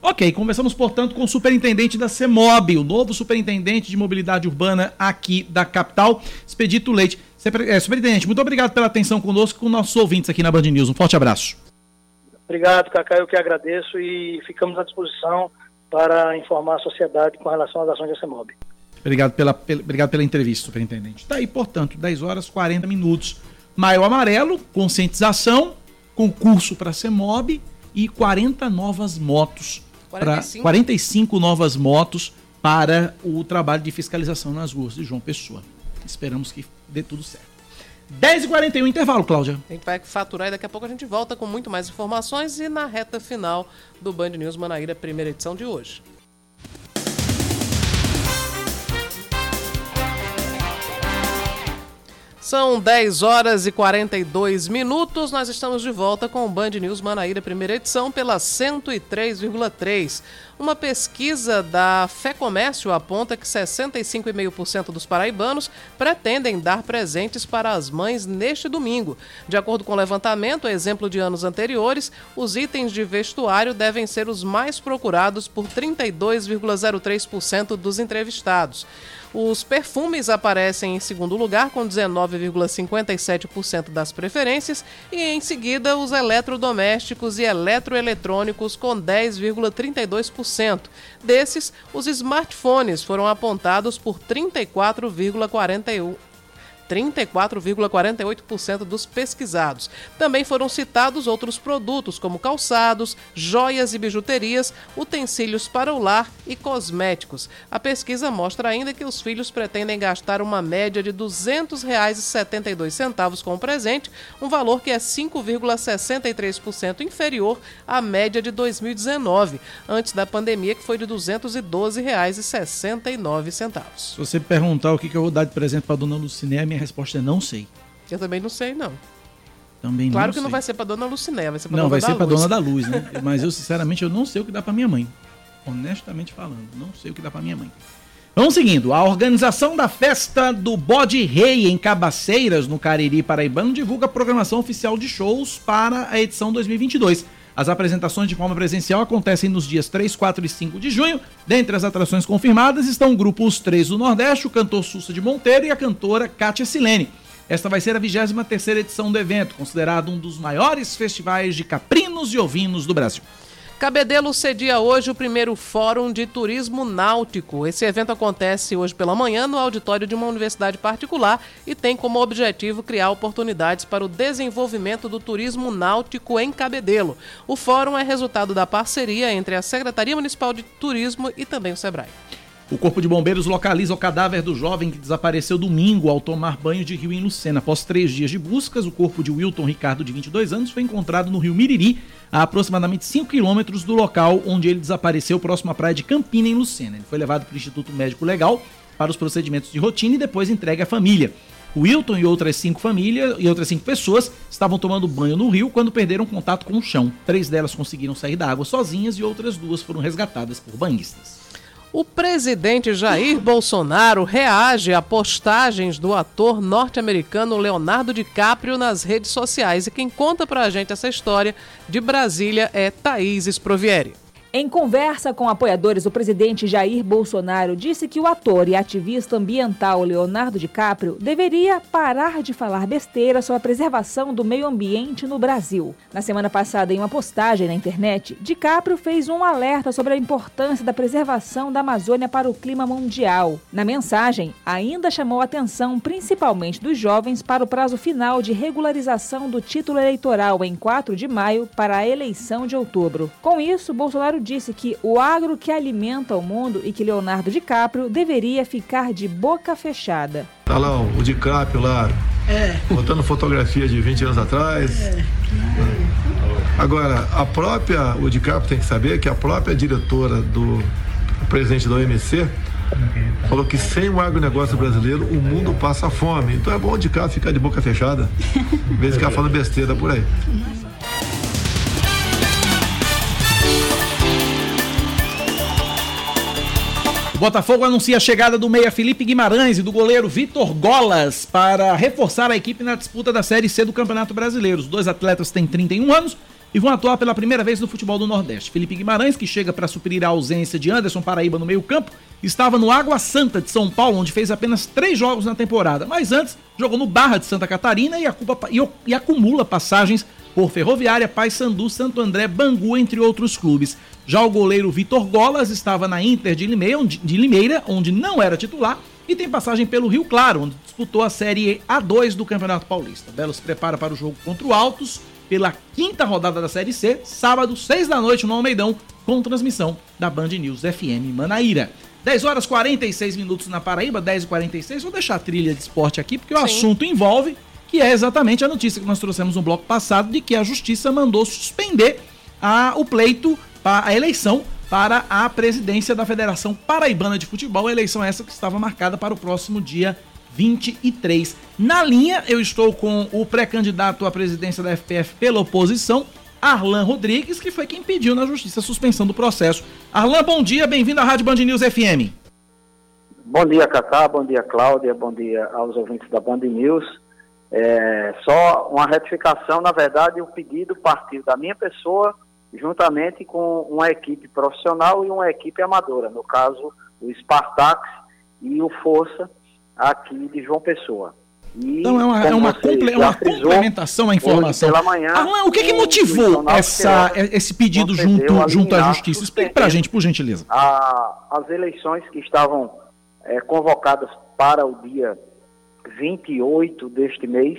Ok, conversamos, portanto, com o superintendente da CEMOB, o novo superintendente de mobilidade urbana aqui da capital, Expedito Leite. É, superintendente, muito obrigado pela atenção conosco, com nossos ouvintes aqui na Band News. Um forte abraço. Obrigado, Cacá, eu que agradeço e ficamos à disposição para informar a sociedade com relação às ações da CEMOB. Obrigado pela, pela, obrigado pela entrevista, superintendente. Está aí, portanto, 10 horas 40 minutos. Maio Amarelo, conscientização, concurso para a CEMOB e 40 novas motos. 45. 45 novas motos para o trabalho de fiscalização nas ruas de João Pessoa. Esperamos que dê tudo certo. 10h41, intervalo, Cláudia. A gente vai faturar e daqui a pouco a gente volta com muito mais informações e na reta final do Band News Manaíra, primeira edição de hoje. São 10 horas e 42 minutos. Nós estamos de volta com o Band News Manaíra, primeira edição, pela 103,3. Uma pesquisa da Fé Comércio aponta que 65,5% dos paraibanos pretendem dar presentes para as mães neste domingo. De acordo com o levantamento, exemplo de anos anteriores, os itens de vestuário devem ser os mais procurados por 32,03% dos entrevistados. Os perfumes aparecem em segundo lugar, com 19,57% das preferências, e em seguida os eletrodomésticos e eletroeletrônicos, com 10,32%. Desses, os smartphones foram apontados por 34,41%. 34,48% dos pesquisados. Também foram citados outros produtos, como calçados, joias e bijuterias, utensílios para o lar e cosméticos. A pesquisa mostra ainda que os filhos pretendem gastar uma média de R$ 200,72 com o presente, um valor que é 5,63% inferior à média de 2019, antes da pandemia, que foi de R$ 212,69. Se você perguntar o que eu vou dar de presente para a dona Luciné, a resposta é não sei. Eu também não sei, não. Também claro não que sei. não vai ser para dona Luciné, vai ser para Não, dona vai da ser Luz. dona da luz, né? Mas eu, sinceramente, eu não sei o que dá para minha mãe. Honestamente falando, não sei o que dá para minha mãe. Vamos seguindo. A organização da festa do Bode Rei em Cabaceiras, no Cariri Paraibano, divulga a programação oficial de shows para a edição 2022. As apresentações de forma presencial acontecem nos dias 3, 4 e 5 de junho. Dentre as atrações confirmadas estão o grupo Os Três do Nordeste, o cantor Sussa de Monteiro e a cantora Kátia Silene. Esta vai ser a 23ª edição do evento, considerado um dos maiores festivais de caprinos e ovinos do Brasil. Cabedelo cedia hoje o primeiro Fórum de Turismo Náutico. Esse evento acontece hoje pela manhã no auditório de uma universidade particular e tem como objetivo criar oportunidades para o desenvolvimento do turismo náutico em Cabedelo. O fórum é resultado da parceria entre a Secretaria Municipal de Turismo e também o SEBRAE. O Corpo de Bombeiros localiza o cadáver do jovem que desapareceu domingo ao tomar banho de rio em Lucena. Após três dias de buscas, o corpo de Wilton Ricardo, de 22 anos, foi encontrado no rio Miriri, a aproximadamente 5 quilômetros do local onde ele desapareceu, próximo à praia de Campina, em Lucena. Ele foi levado para o Instituto Médico Legal para os procedimentos de rotina e depois entregue à família. Wilton e outras cinco famílias e outras cinco pessoas estavam tomando banho no rio quando perderam contato com o chão. Três delas conseguiram sair da água sozinhas e outras duas foram resgatadas por banhistas. O presidente Jair Bolsonaro reage a postagens do ator norte-americano Leonardo DiCaprio nas redes sociais. E quem conta pra gente essa história de Brasília é Thaís Sprovieri. Em conversa com apoiadores, o presidente Jair Bolsonaro disse que o ator e ativista ambiental Leonardo DiCaprio deveria parar de falar besteira sobre a preservação do meio ambiente no Brasil. Na semana passada, em uma postagem na internet, DiCaprio fez um alerta sobre a importância da preservação da Amazônia para o clima mundial. Na mensagem, ainda chamou a atenção principalmente dos jovens para o prazo final de regularização do título eleitoral em 4 de maio para a eleição de outubro. Com isso, Bolsonaro disse que o agro que alimenta o mundo e que Leonardo DiCaprio deveria ficar de boca fechada. Tá lá o DiCaprio lá, é. botando fotografia de 20 anos atrás. É. Agora, a própria, o DiCaprio tem que saber que a própria diretora do presidente da OMC falou que sem o agronegócio brasileiro o mundo passa fome. Então é bom o DiCaprio ficar de boca fechada, em vez de ficar falando besteira por aí. Botafogo anuncia a chegada do meia Felipe Guimarães e do goleiro Vitor Golas para reforçar a equipe na disputa da Série C do Campeonato Brasileiro. Os dois atletas têm 31 anos e vão atuar pela primeira vez no futebol do Nordeste. Felipe Guimarães, que chega para suprir a ausência de Anderson Paraíba no meio-campo, estava no Água Santa de São Paulo, onde fez apenas três jogos na temporada, mas antes jogou no Barra de Santa Catarina e, e, e acumula passagens por Ferroviária, Paysandu, Santo André, Bangu, entre outros clubes. Já o goleiro Vitor Golas estava na Inter de Limeira, onde, de Limeira, onde não era titular, e tem passagem pelo Rio Claro, onde disputou a Série A2 do Campeonato Paulista. Belo se prepara para o jogo contra o Altos, pela quinta rodada da Série C, sábado, 6 da noite, no Almeidão, com transmissão da Band News FM Manaíra. 10 horas 46 minutos na Paraíba, 10 e 46 Vou deixar a trilha de esporte aqui, porque Sim. o assunto envolve que é exatamente a notícia que nós trouxemos no bloco passado de que a justiça mandou suspender a, o pleito, a, eleição para a presidência da Federação Paraibana de Futebol, eleição essa que estava marcada para o próximo dia 23. Na linha, eu estou com o pré-candidato à presidência da FPF pela oposição, Arlan Rodrigues, que foi quem pediu na justiça a suspensão do processo. Arlan, bom dia, bem-vindo à Rádio Band News FM. Bom dia, Cacá, bom dia, Cláudia, bom dia aos ouvintes da Band News. É, só uma retificação, na verdade, o pedido partiu da minha pessoa, juntamente com uma equipe profissional e uma equipe amadora, no caso, o Spartax e o Força, aqui de João Pessoa. E, então é uma, é uma, comple uma complementação à informação. Manhã, Arlan, o que, que motivou essa, esse pedido junto, junto à Justiça? Explique para a gente, por gentileza. A, as eleições que estavam é, convocadas para o dia 28 deste mês,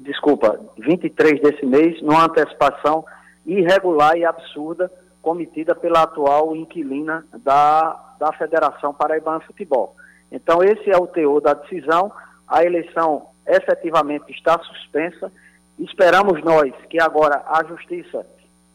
desculpa, 23 desse mês, numa antecipação irregular e absurda cometida pela atual inquilina da, da Federação Paraibana de Futebol. Então, esse é o teor da decisão. A eleição efetivamente está suspensa. Esperamos nós que agora a Justiça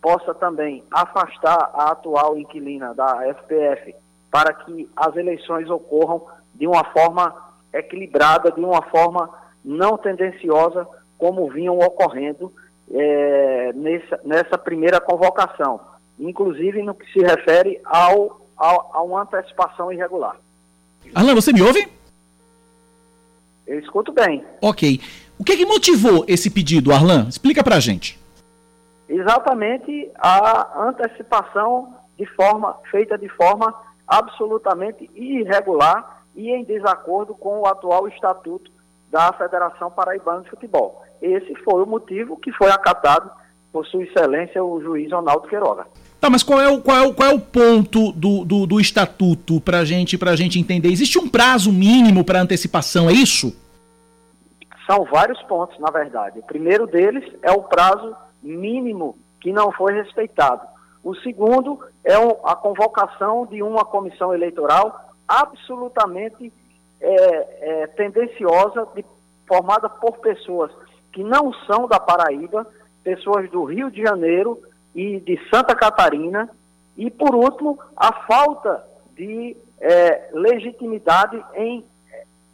possa também afastar a atual inquilina da FPF para que as eleições ocorram de uma forma equilibrada, de uma forma não tendenciosa, como vinham ocorrendo é, nessa, nessa primeira convocação, inclusive no que se refere ao, ao, a uma antecipação irregular. Alan, você me ouve? Eu escuto bem. Ok. O que, que motivou esse pedido, Arlan? Explica pra gente. Exatamente a antecipação de forma feita de forma absolutamente irregular e em desacordo com o atual estatuto da Federação Paraibana de Futebol. Esse foi o motivo que foi acatado por Sua Excelência o juiz Ronaldo Queiroga. Tá, mas qual é o, qual é o, qual é o ponto do, do, do estatuto para gente, a gente entender? Existe um prazo mínimo para antecipação, é isso? São vários pontos, na verdade. O primeiro deles é o prazo mínimo que não foi respeitado. O segundo é a convocação de uma comissão eleitoral absolutamente é, é, tendenciosa, de, formada por pessoas que não são da Paraíba, pessoas do Rio de Janeiro e de Santa Catarina, e por último, a falta de é, legitimidade em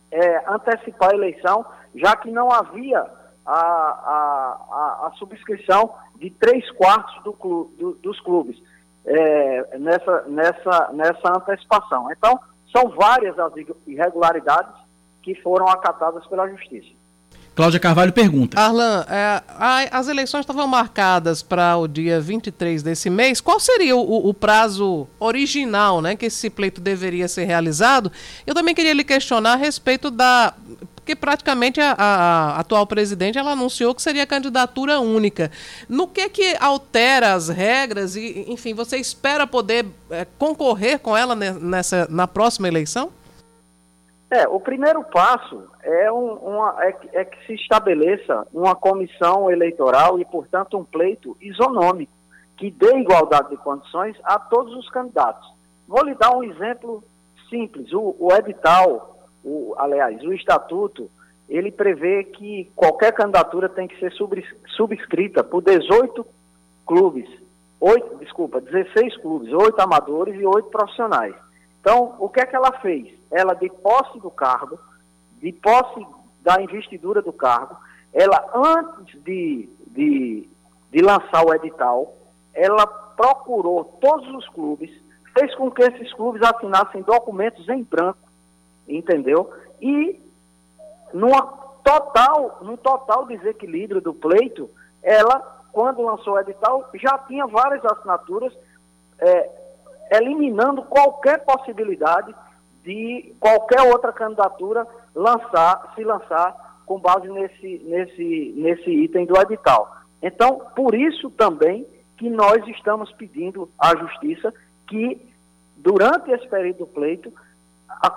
é, antecipar a eleição, já que não havia a, a, a, a subscrição de três quartos do do, dos clubes é, nessa, nessa, nessa antecipação. Então, são várias as irregularidades que foram acatadas pela Justiça. Cláudia Carvalho pergunta. Arlan, é, as eleições estavam marcadas para o dia 23 desse mês. Qual seria o, o prazo original né, que esse pleito deveria ser realizado? Eu também queria lhe questionar a respeito da. Porque praticamente a, a- a atual presidente ela anunciou que seria candidatura única. No que que altera as regras e, enfim, você espera poder é, concorrer com ela ne- nessa, na próxima eleição? É, o primeiro passo é, um- uma, é, que- é que se estabeleça uma comissão eleitoral e, portanto, um pleito isonômico, que dê igualdade de condições a todos os candidatos. Vou lhe dar um exemplo simples. O, o edital, o, aliás, o estatuto, ele prevê que qualquer candidatura tem que ser subs- subscrita por 18 clubes, oito, desculpa, 16 clubes, oito amadores e oito profissionais. Então, o que é que ela fez? Ela, de posse do cargo, de posse da investidura do cargo, ela, antes de, de, de lançar o edital, ela procurou todos os clubes, fez com que esses clubes assinassem documentos em branco, entendeu? E numa total, num total desequilíbrio do pleito, ela, quando lançou o edital, já tinha várias assinaturas, é, eliminando qualquer possibilidade de qualquer outra candidatura lançar, se lançar com base nesse, nesse, nesse item do edital. Então, por isso também que nós estamos pedindo à Justiça que, durante esse período do pleito, a,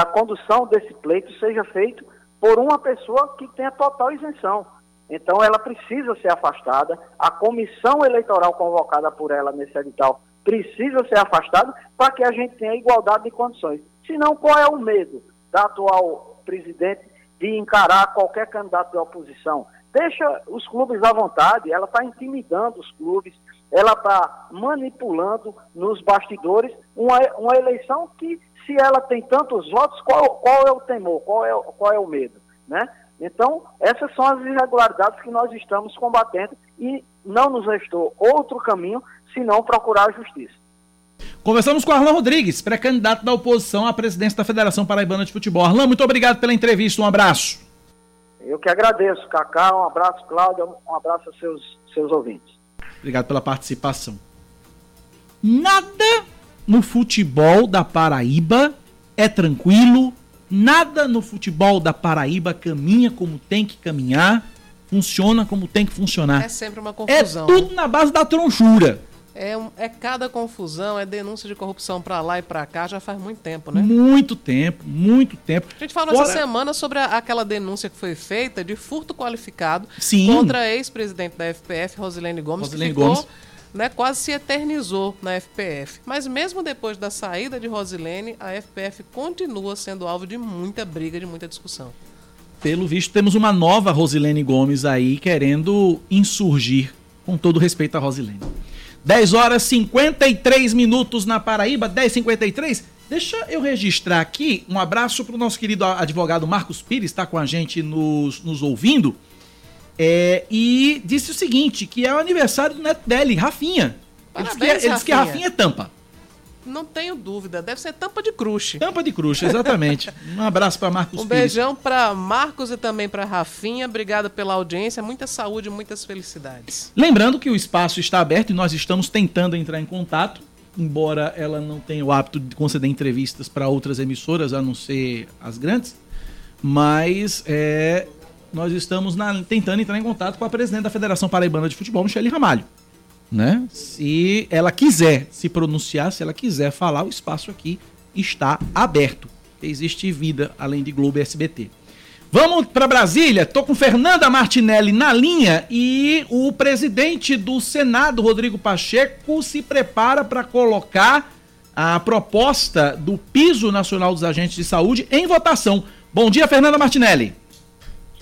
a condução desse pleito seja feita por uma pessoa que tenha total isenção. Então, ela precisa ser afastada, a comissão eleitoral convocada por ela nesse edital precisa ser afastada para que a gente tenha igualdade de condições. Senão, qual é o medo da atual presidente de encarar qualquer candidato da oposição? Deixa os clubes à vontade, ela está intimidando os clubes, ela está manipulando nos bastidores uma, uma eleição que, se ela tem tantos votos, qual, qual é o temor, qual é, o- qual é o medo, né? Então, essas são as irregularidades que nós estamos combatendo e não nos restou outro caminho senão procurar a justiça. Conversamos com Arlan Rodrigues, pré-candidato da oposição à presidência da Federação Paraibana de Futebol. Arlan, muito obrigado pela entrevista, um abraço. Eu que agradeço, Cacá, um abraço, Cláudia, um abraço aos seus, seus ouvintes. Obrigado pela participação. Nada no futebol da Paraíba é tranquilo, nada no futebol da Paraíba caminha como tem que caminhar, funciona como tem que funcionar. É sempre uma É confusão. tudo na base da tronchura. É, um- é cada confusão, é denúncia de corrupção pra lá e pra cá, já faz muito tempo, né? Muito tempo, muito tempo. A gente falou Fora- essa semana sobre a- aquela denúncia que foi feita de furto qualificado Sim. contra a ex-presidente da FPF, Rosilene Gomes, Rosilene que ficou, Gomes. Né, quase se eternizou na FPF. Mas mesmo depois da saída de Rosilene, a FPF continua sendo alvo de muita briga, de muita discussão. Pelo visto, temos uma nova Rosilene Gomes aí querendo insurgir, com todo respeito a Rosilene. 10 horas 53 minutos na Paraíba, 10h53. Deixa eu registrar aqui um abraço para o nosso querido advogado Marcos Pires, está com a gente nos, nos ouvindo. É, e disse o seguinte: que é o aniversário do neto dele, Rafinha. Ele disse que, Parabéns, ele disse que Rafinha. Rafinha é tampa. Não tenho dúvida, deve ser tampa de crush. Tampa de crush, exatamente. um abraço para Marcos Um beijão para Marcos e também para Rafinha. Obrigada pela audiência, muita saúde, muitas felicidades. Lembrando que o espaço está aberto e nós estamos tentando entrar em contato, embora ela não tenha o hábito de conceder entrevistas para outras emissoras, a não ser as grandes, mas é, nós estamos na- tentando entrar em contato com a presidente da Federação Paraibana de Futebol, Michele Ramalho. Né? Se ela quiser se pronunciar, se ela quiser falar, o espaço aqui está aberto. Existe vida além de Globo e SBT. Vamos para Brasília. Tô com Fernanda Martinelli na linha e o presidente do Senado, Rodrigo Pacheco, se prepara para colocar a proposta do piso nacional dos agentes de saúde em votação. Bom dia, Fernanda Martinelli.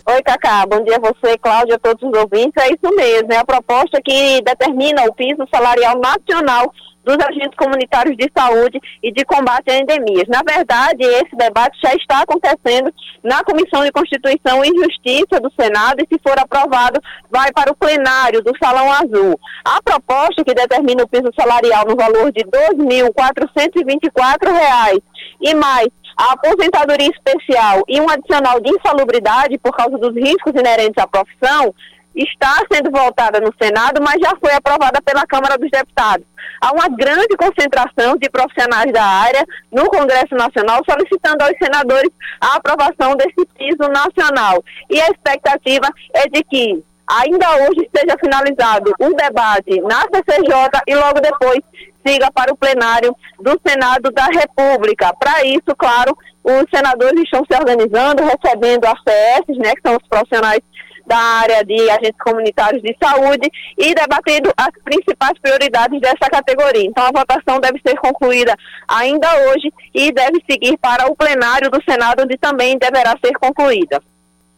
Oi, Cacá. Bom dia a você, Cláudia, a todos os ouvintes. É isso mesmo, é a proposta que determina o piso salarial nacional dos agentes comunitários de saúde e de combate a endemias. Na verdade, esse debate já está acontecendo na Comissão de Constituição e Justiça do Senado e, se for aprovado, vai para o plenário do Salão Azul. A proposta que determina o piso salarial no valor de 2.424 reais e mais a aposentadoria especial e um adicional de insalubridade por causa dos riscos inerentes à profissão está sendo votada no Senado, mas já foi aprovada pela Câmara dos Deputados. Há uma grande concentração de profissionais da área no Congresso Nacional solicitando aos senadores a aprovação desse piso nacional. E a expectativa é de que ainda hoje seja finalizado o debate na CCJ e logo depois siga para o plenário do Senado da República. Para isso, claro, os senadores estão se organizando, recebendo as CS, né, que são os profissionais da área de agentes comunitários de saúde e debatendo as principais prioridades dessa categoria. Então, a votação deve ser concluída ainda hoje e deve seguir para o plenário do Senado, onde também deverá ser concluída.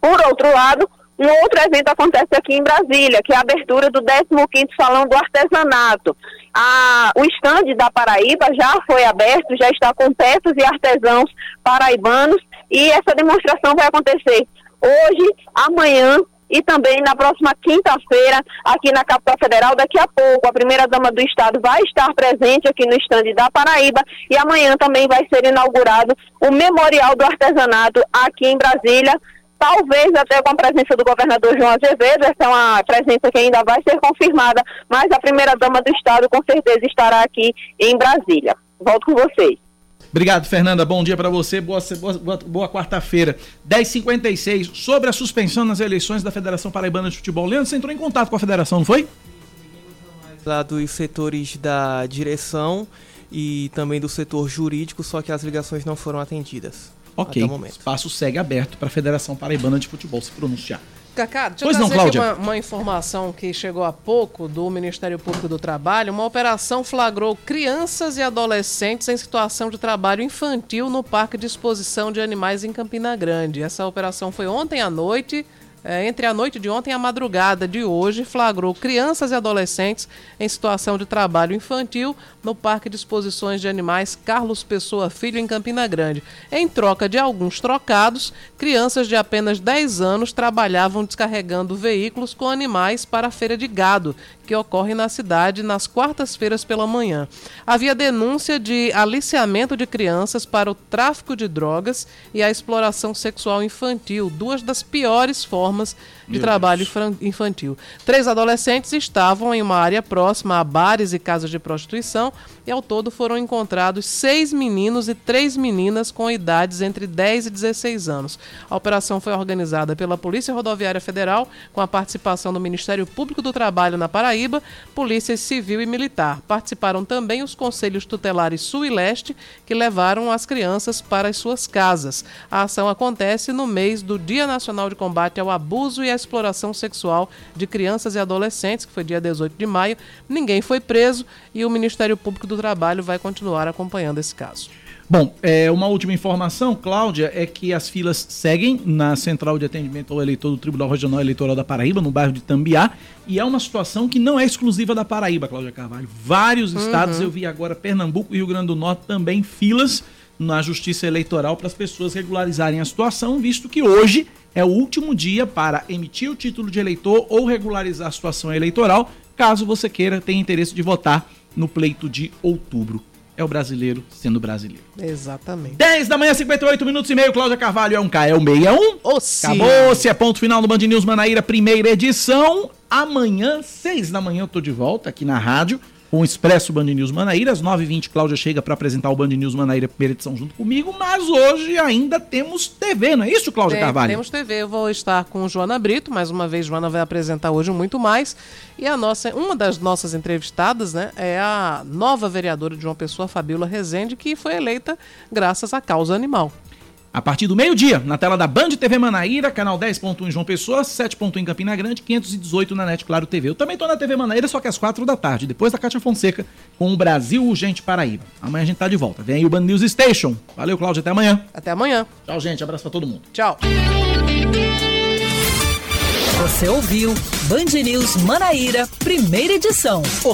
Por outro lado, um outro evento acontece aqui em Brasília, que é a abertura do 15º Salão do Artesanato. A, o estande da Paraíba já foi aberto, já está com peças e artesãos paraibanos e essa demonstração vai acontecer hoje, amanhã e também na próxima quinta-feira aqui na capital federal. Daqui a pouco a primeira dama do estado vai estar presente aqui no estande da Paraíba e amanhã também vai ser inaugurado o Memorial do Artesanato aqui em Brasília. Talvez até com a presença do governador João Azevedo, essa é uma presença que ainda vai ser confirmada, mas a primeira dama do estado com certeza estará aqui em Brasília. Volto com vocês. Obrigado, Fernanda. Bom dia para você. Boa, boa, boa quarta-feira. 10h56. Sobre a suspensão nas eleições da Federação Paraibana de Futebol. Leandro, você entrou em contato com a federação, não foi? Lá dos setores da direção e também do setor jurídico, só que as ligações não foram atendidas. Ok. O espaço segue aberto para a Federação Paraibana de Futebol se pronunciar. Cacá, deixa pois eu trazer não, aqui uma, uma, informação que chegou há pouco do Ministério Público do Trabalho. Uma operação flagrou crianças e adolescentes em situação de trabalho infantil no Parque de Exposição de Animais em Campina Grande. Essa operação foi ontem à noite é, entre a noite de ontem e a madrugada de hoje, flagrou crianças e adolescentes em situação de trabalho infantil no Parque de Exposições de Animais Carlos Pessoa Filho, em Campina Grande. Em troca de alguns trocados, crianças de apenas 10 anos trabalhavam descarregando veículos com animais para a feira de gado, que ocorre na cidade nas quartas-feiras pela manhã. Havia denúncia de aliciamento de crianças para o tráfico de drogas e a exploração sexual infantil, duas das piores formas de Meu trabalho Deus. infantil. Três adolescentes estavam em uma área próxima a bares e casas de prostituição e ao todo foram encontrados seis meninos e três meninas com idades entre 10 e 16 anos. A operação foi organizada pela Polícia Rodoviária Federal com a participação do Ministério Público do Trabalho na Paraíba, Polícia Civil e Militar. Participaram também os conselhos tutelares Sul e Leste, que levaram as crianças para as suas casas. A ação acontece no mês do Dia Nacional de Combate ao Abuso e à Exploração Sexual de Crianças e Adolescentes, que foi dia 18 de maio. Ninguém foi preso e o Ministério Público do Trabalho vai continuar acompanhando esse caso. Bom, é, uma última informação, Cláudia, é que as filas seguem na Central de Atendimento ao Eleitor do Tribunal Regional Eleitoral da Paraíba, no bairro de Tambiá, e é uma situação que não é exclusiva da Paraíba, Cláudia Carvalho. Vários uhum. estados, eu vi agora Pernambuco e Rio Grande do Norte também filas na Justiça Eleitoral para as pessoas regularizarem a situação, visto que hoje é o último dia para emitir o título de eleitor ou regularizar a situação eleitoral, caso você queira ter interesse de votar no pleito de outubro. É o brasileiro sendo brasileiro. Exatamente. 10 da manhã, 58 minutos e meio. Cláudia Carvalho é um K, é o 61. Oh, Acabou-se, é ponto final no Band News Manaíra, primeira edição. Amanhã, 6 da manhã, eu tô de volta aqui na rádio com o Expresso Band News Manaíra. Às 9h20, Cláudia chega para apresentar o Band News Manaíra, primeira edição, junto comigo. Mas hoje ainda temos TV, não é isso, Cláudia Tem, Carvalho? Temos TV. Eu vou estar com Joana Brito. Mais uma vez, Joana vai apresentar hoje muito mais. E a nossa, uma das nossas entrevistadas né, é a nova vereadora de João Pessoa, Fabiola Rezende, que foi eleita graças à causa animal a partir do meio-dia, na tela da Band TV Manaíra, canal 10.1 em João Pessoa, 7.1 em Campina Grande, 518 na NET Claro TV. Eu também tô na TV Manaíra, só que às 4 da tarde, depois da Cátia Fonseca, com o Brasil Urgente Paraíba. Amanhã a gente tá de volta. Vem aí o Band News Station. Valeu, Cláudio, até amanhã. Até amanhã. Tchau, gente. Abraço pra todo mundo. Tchau. Você ouviu Band News Manaíra, primeira edição.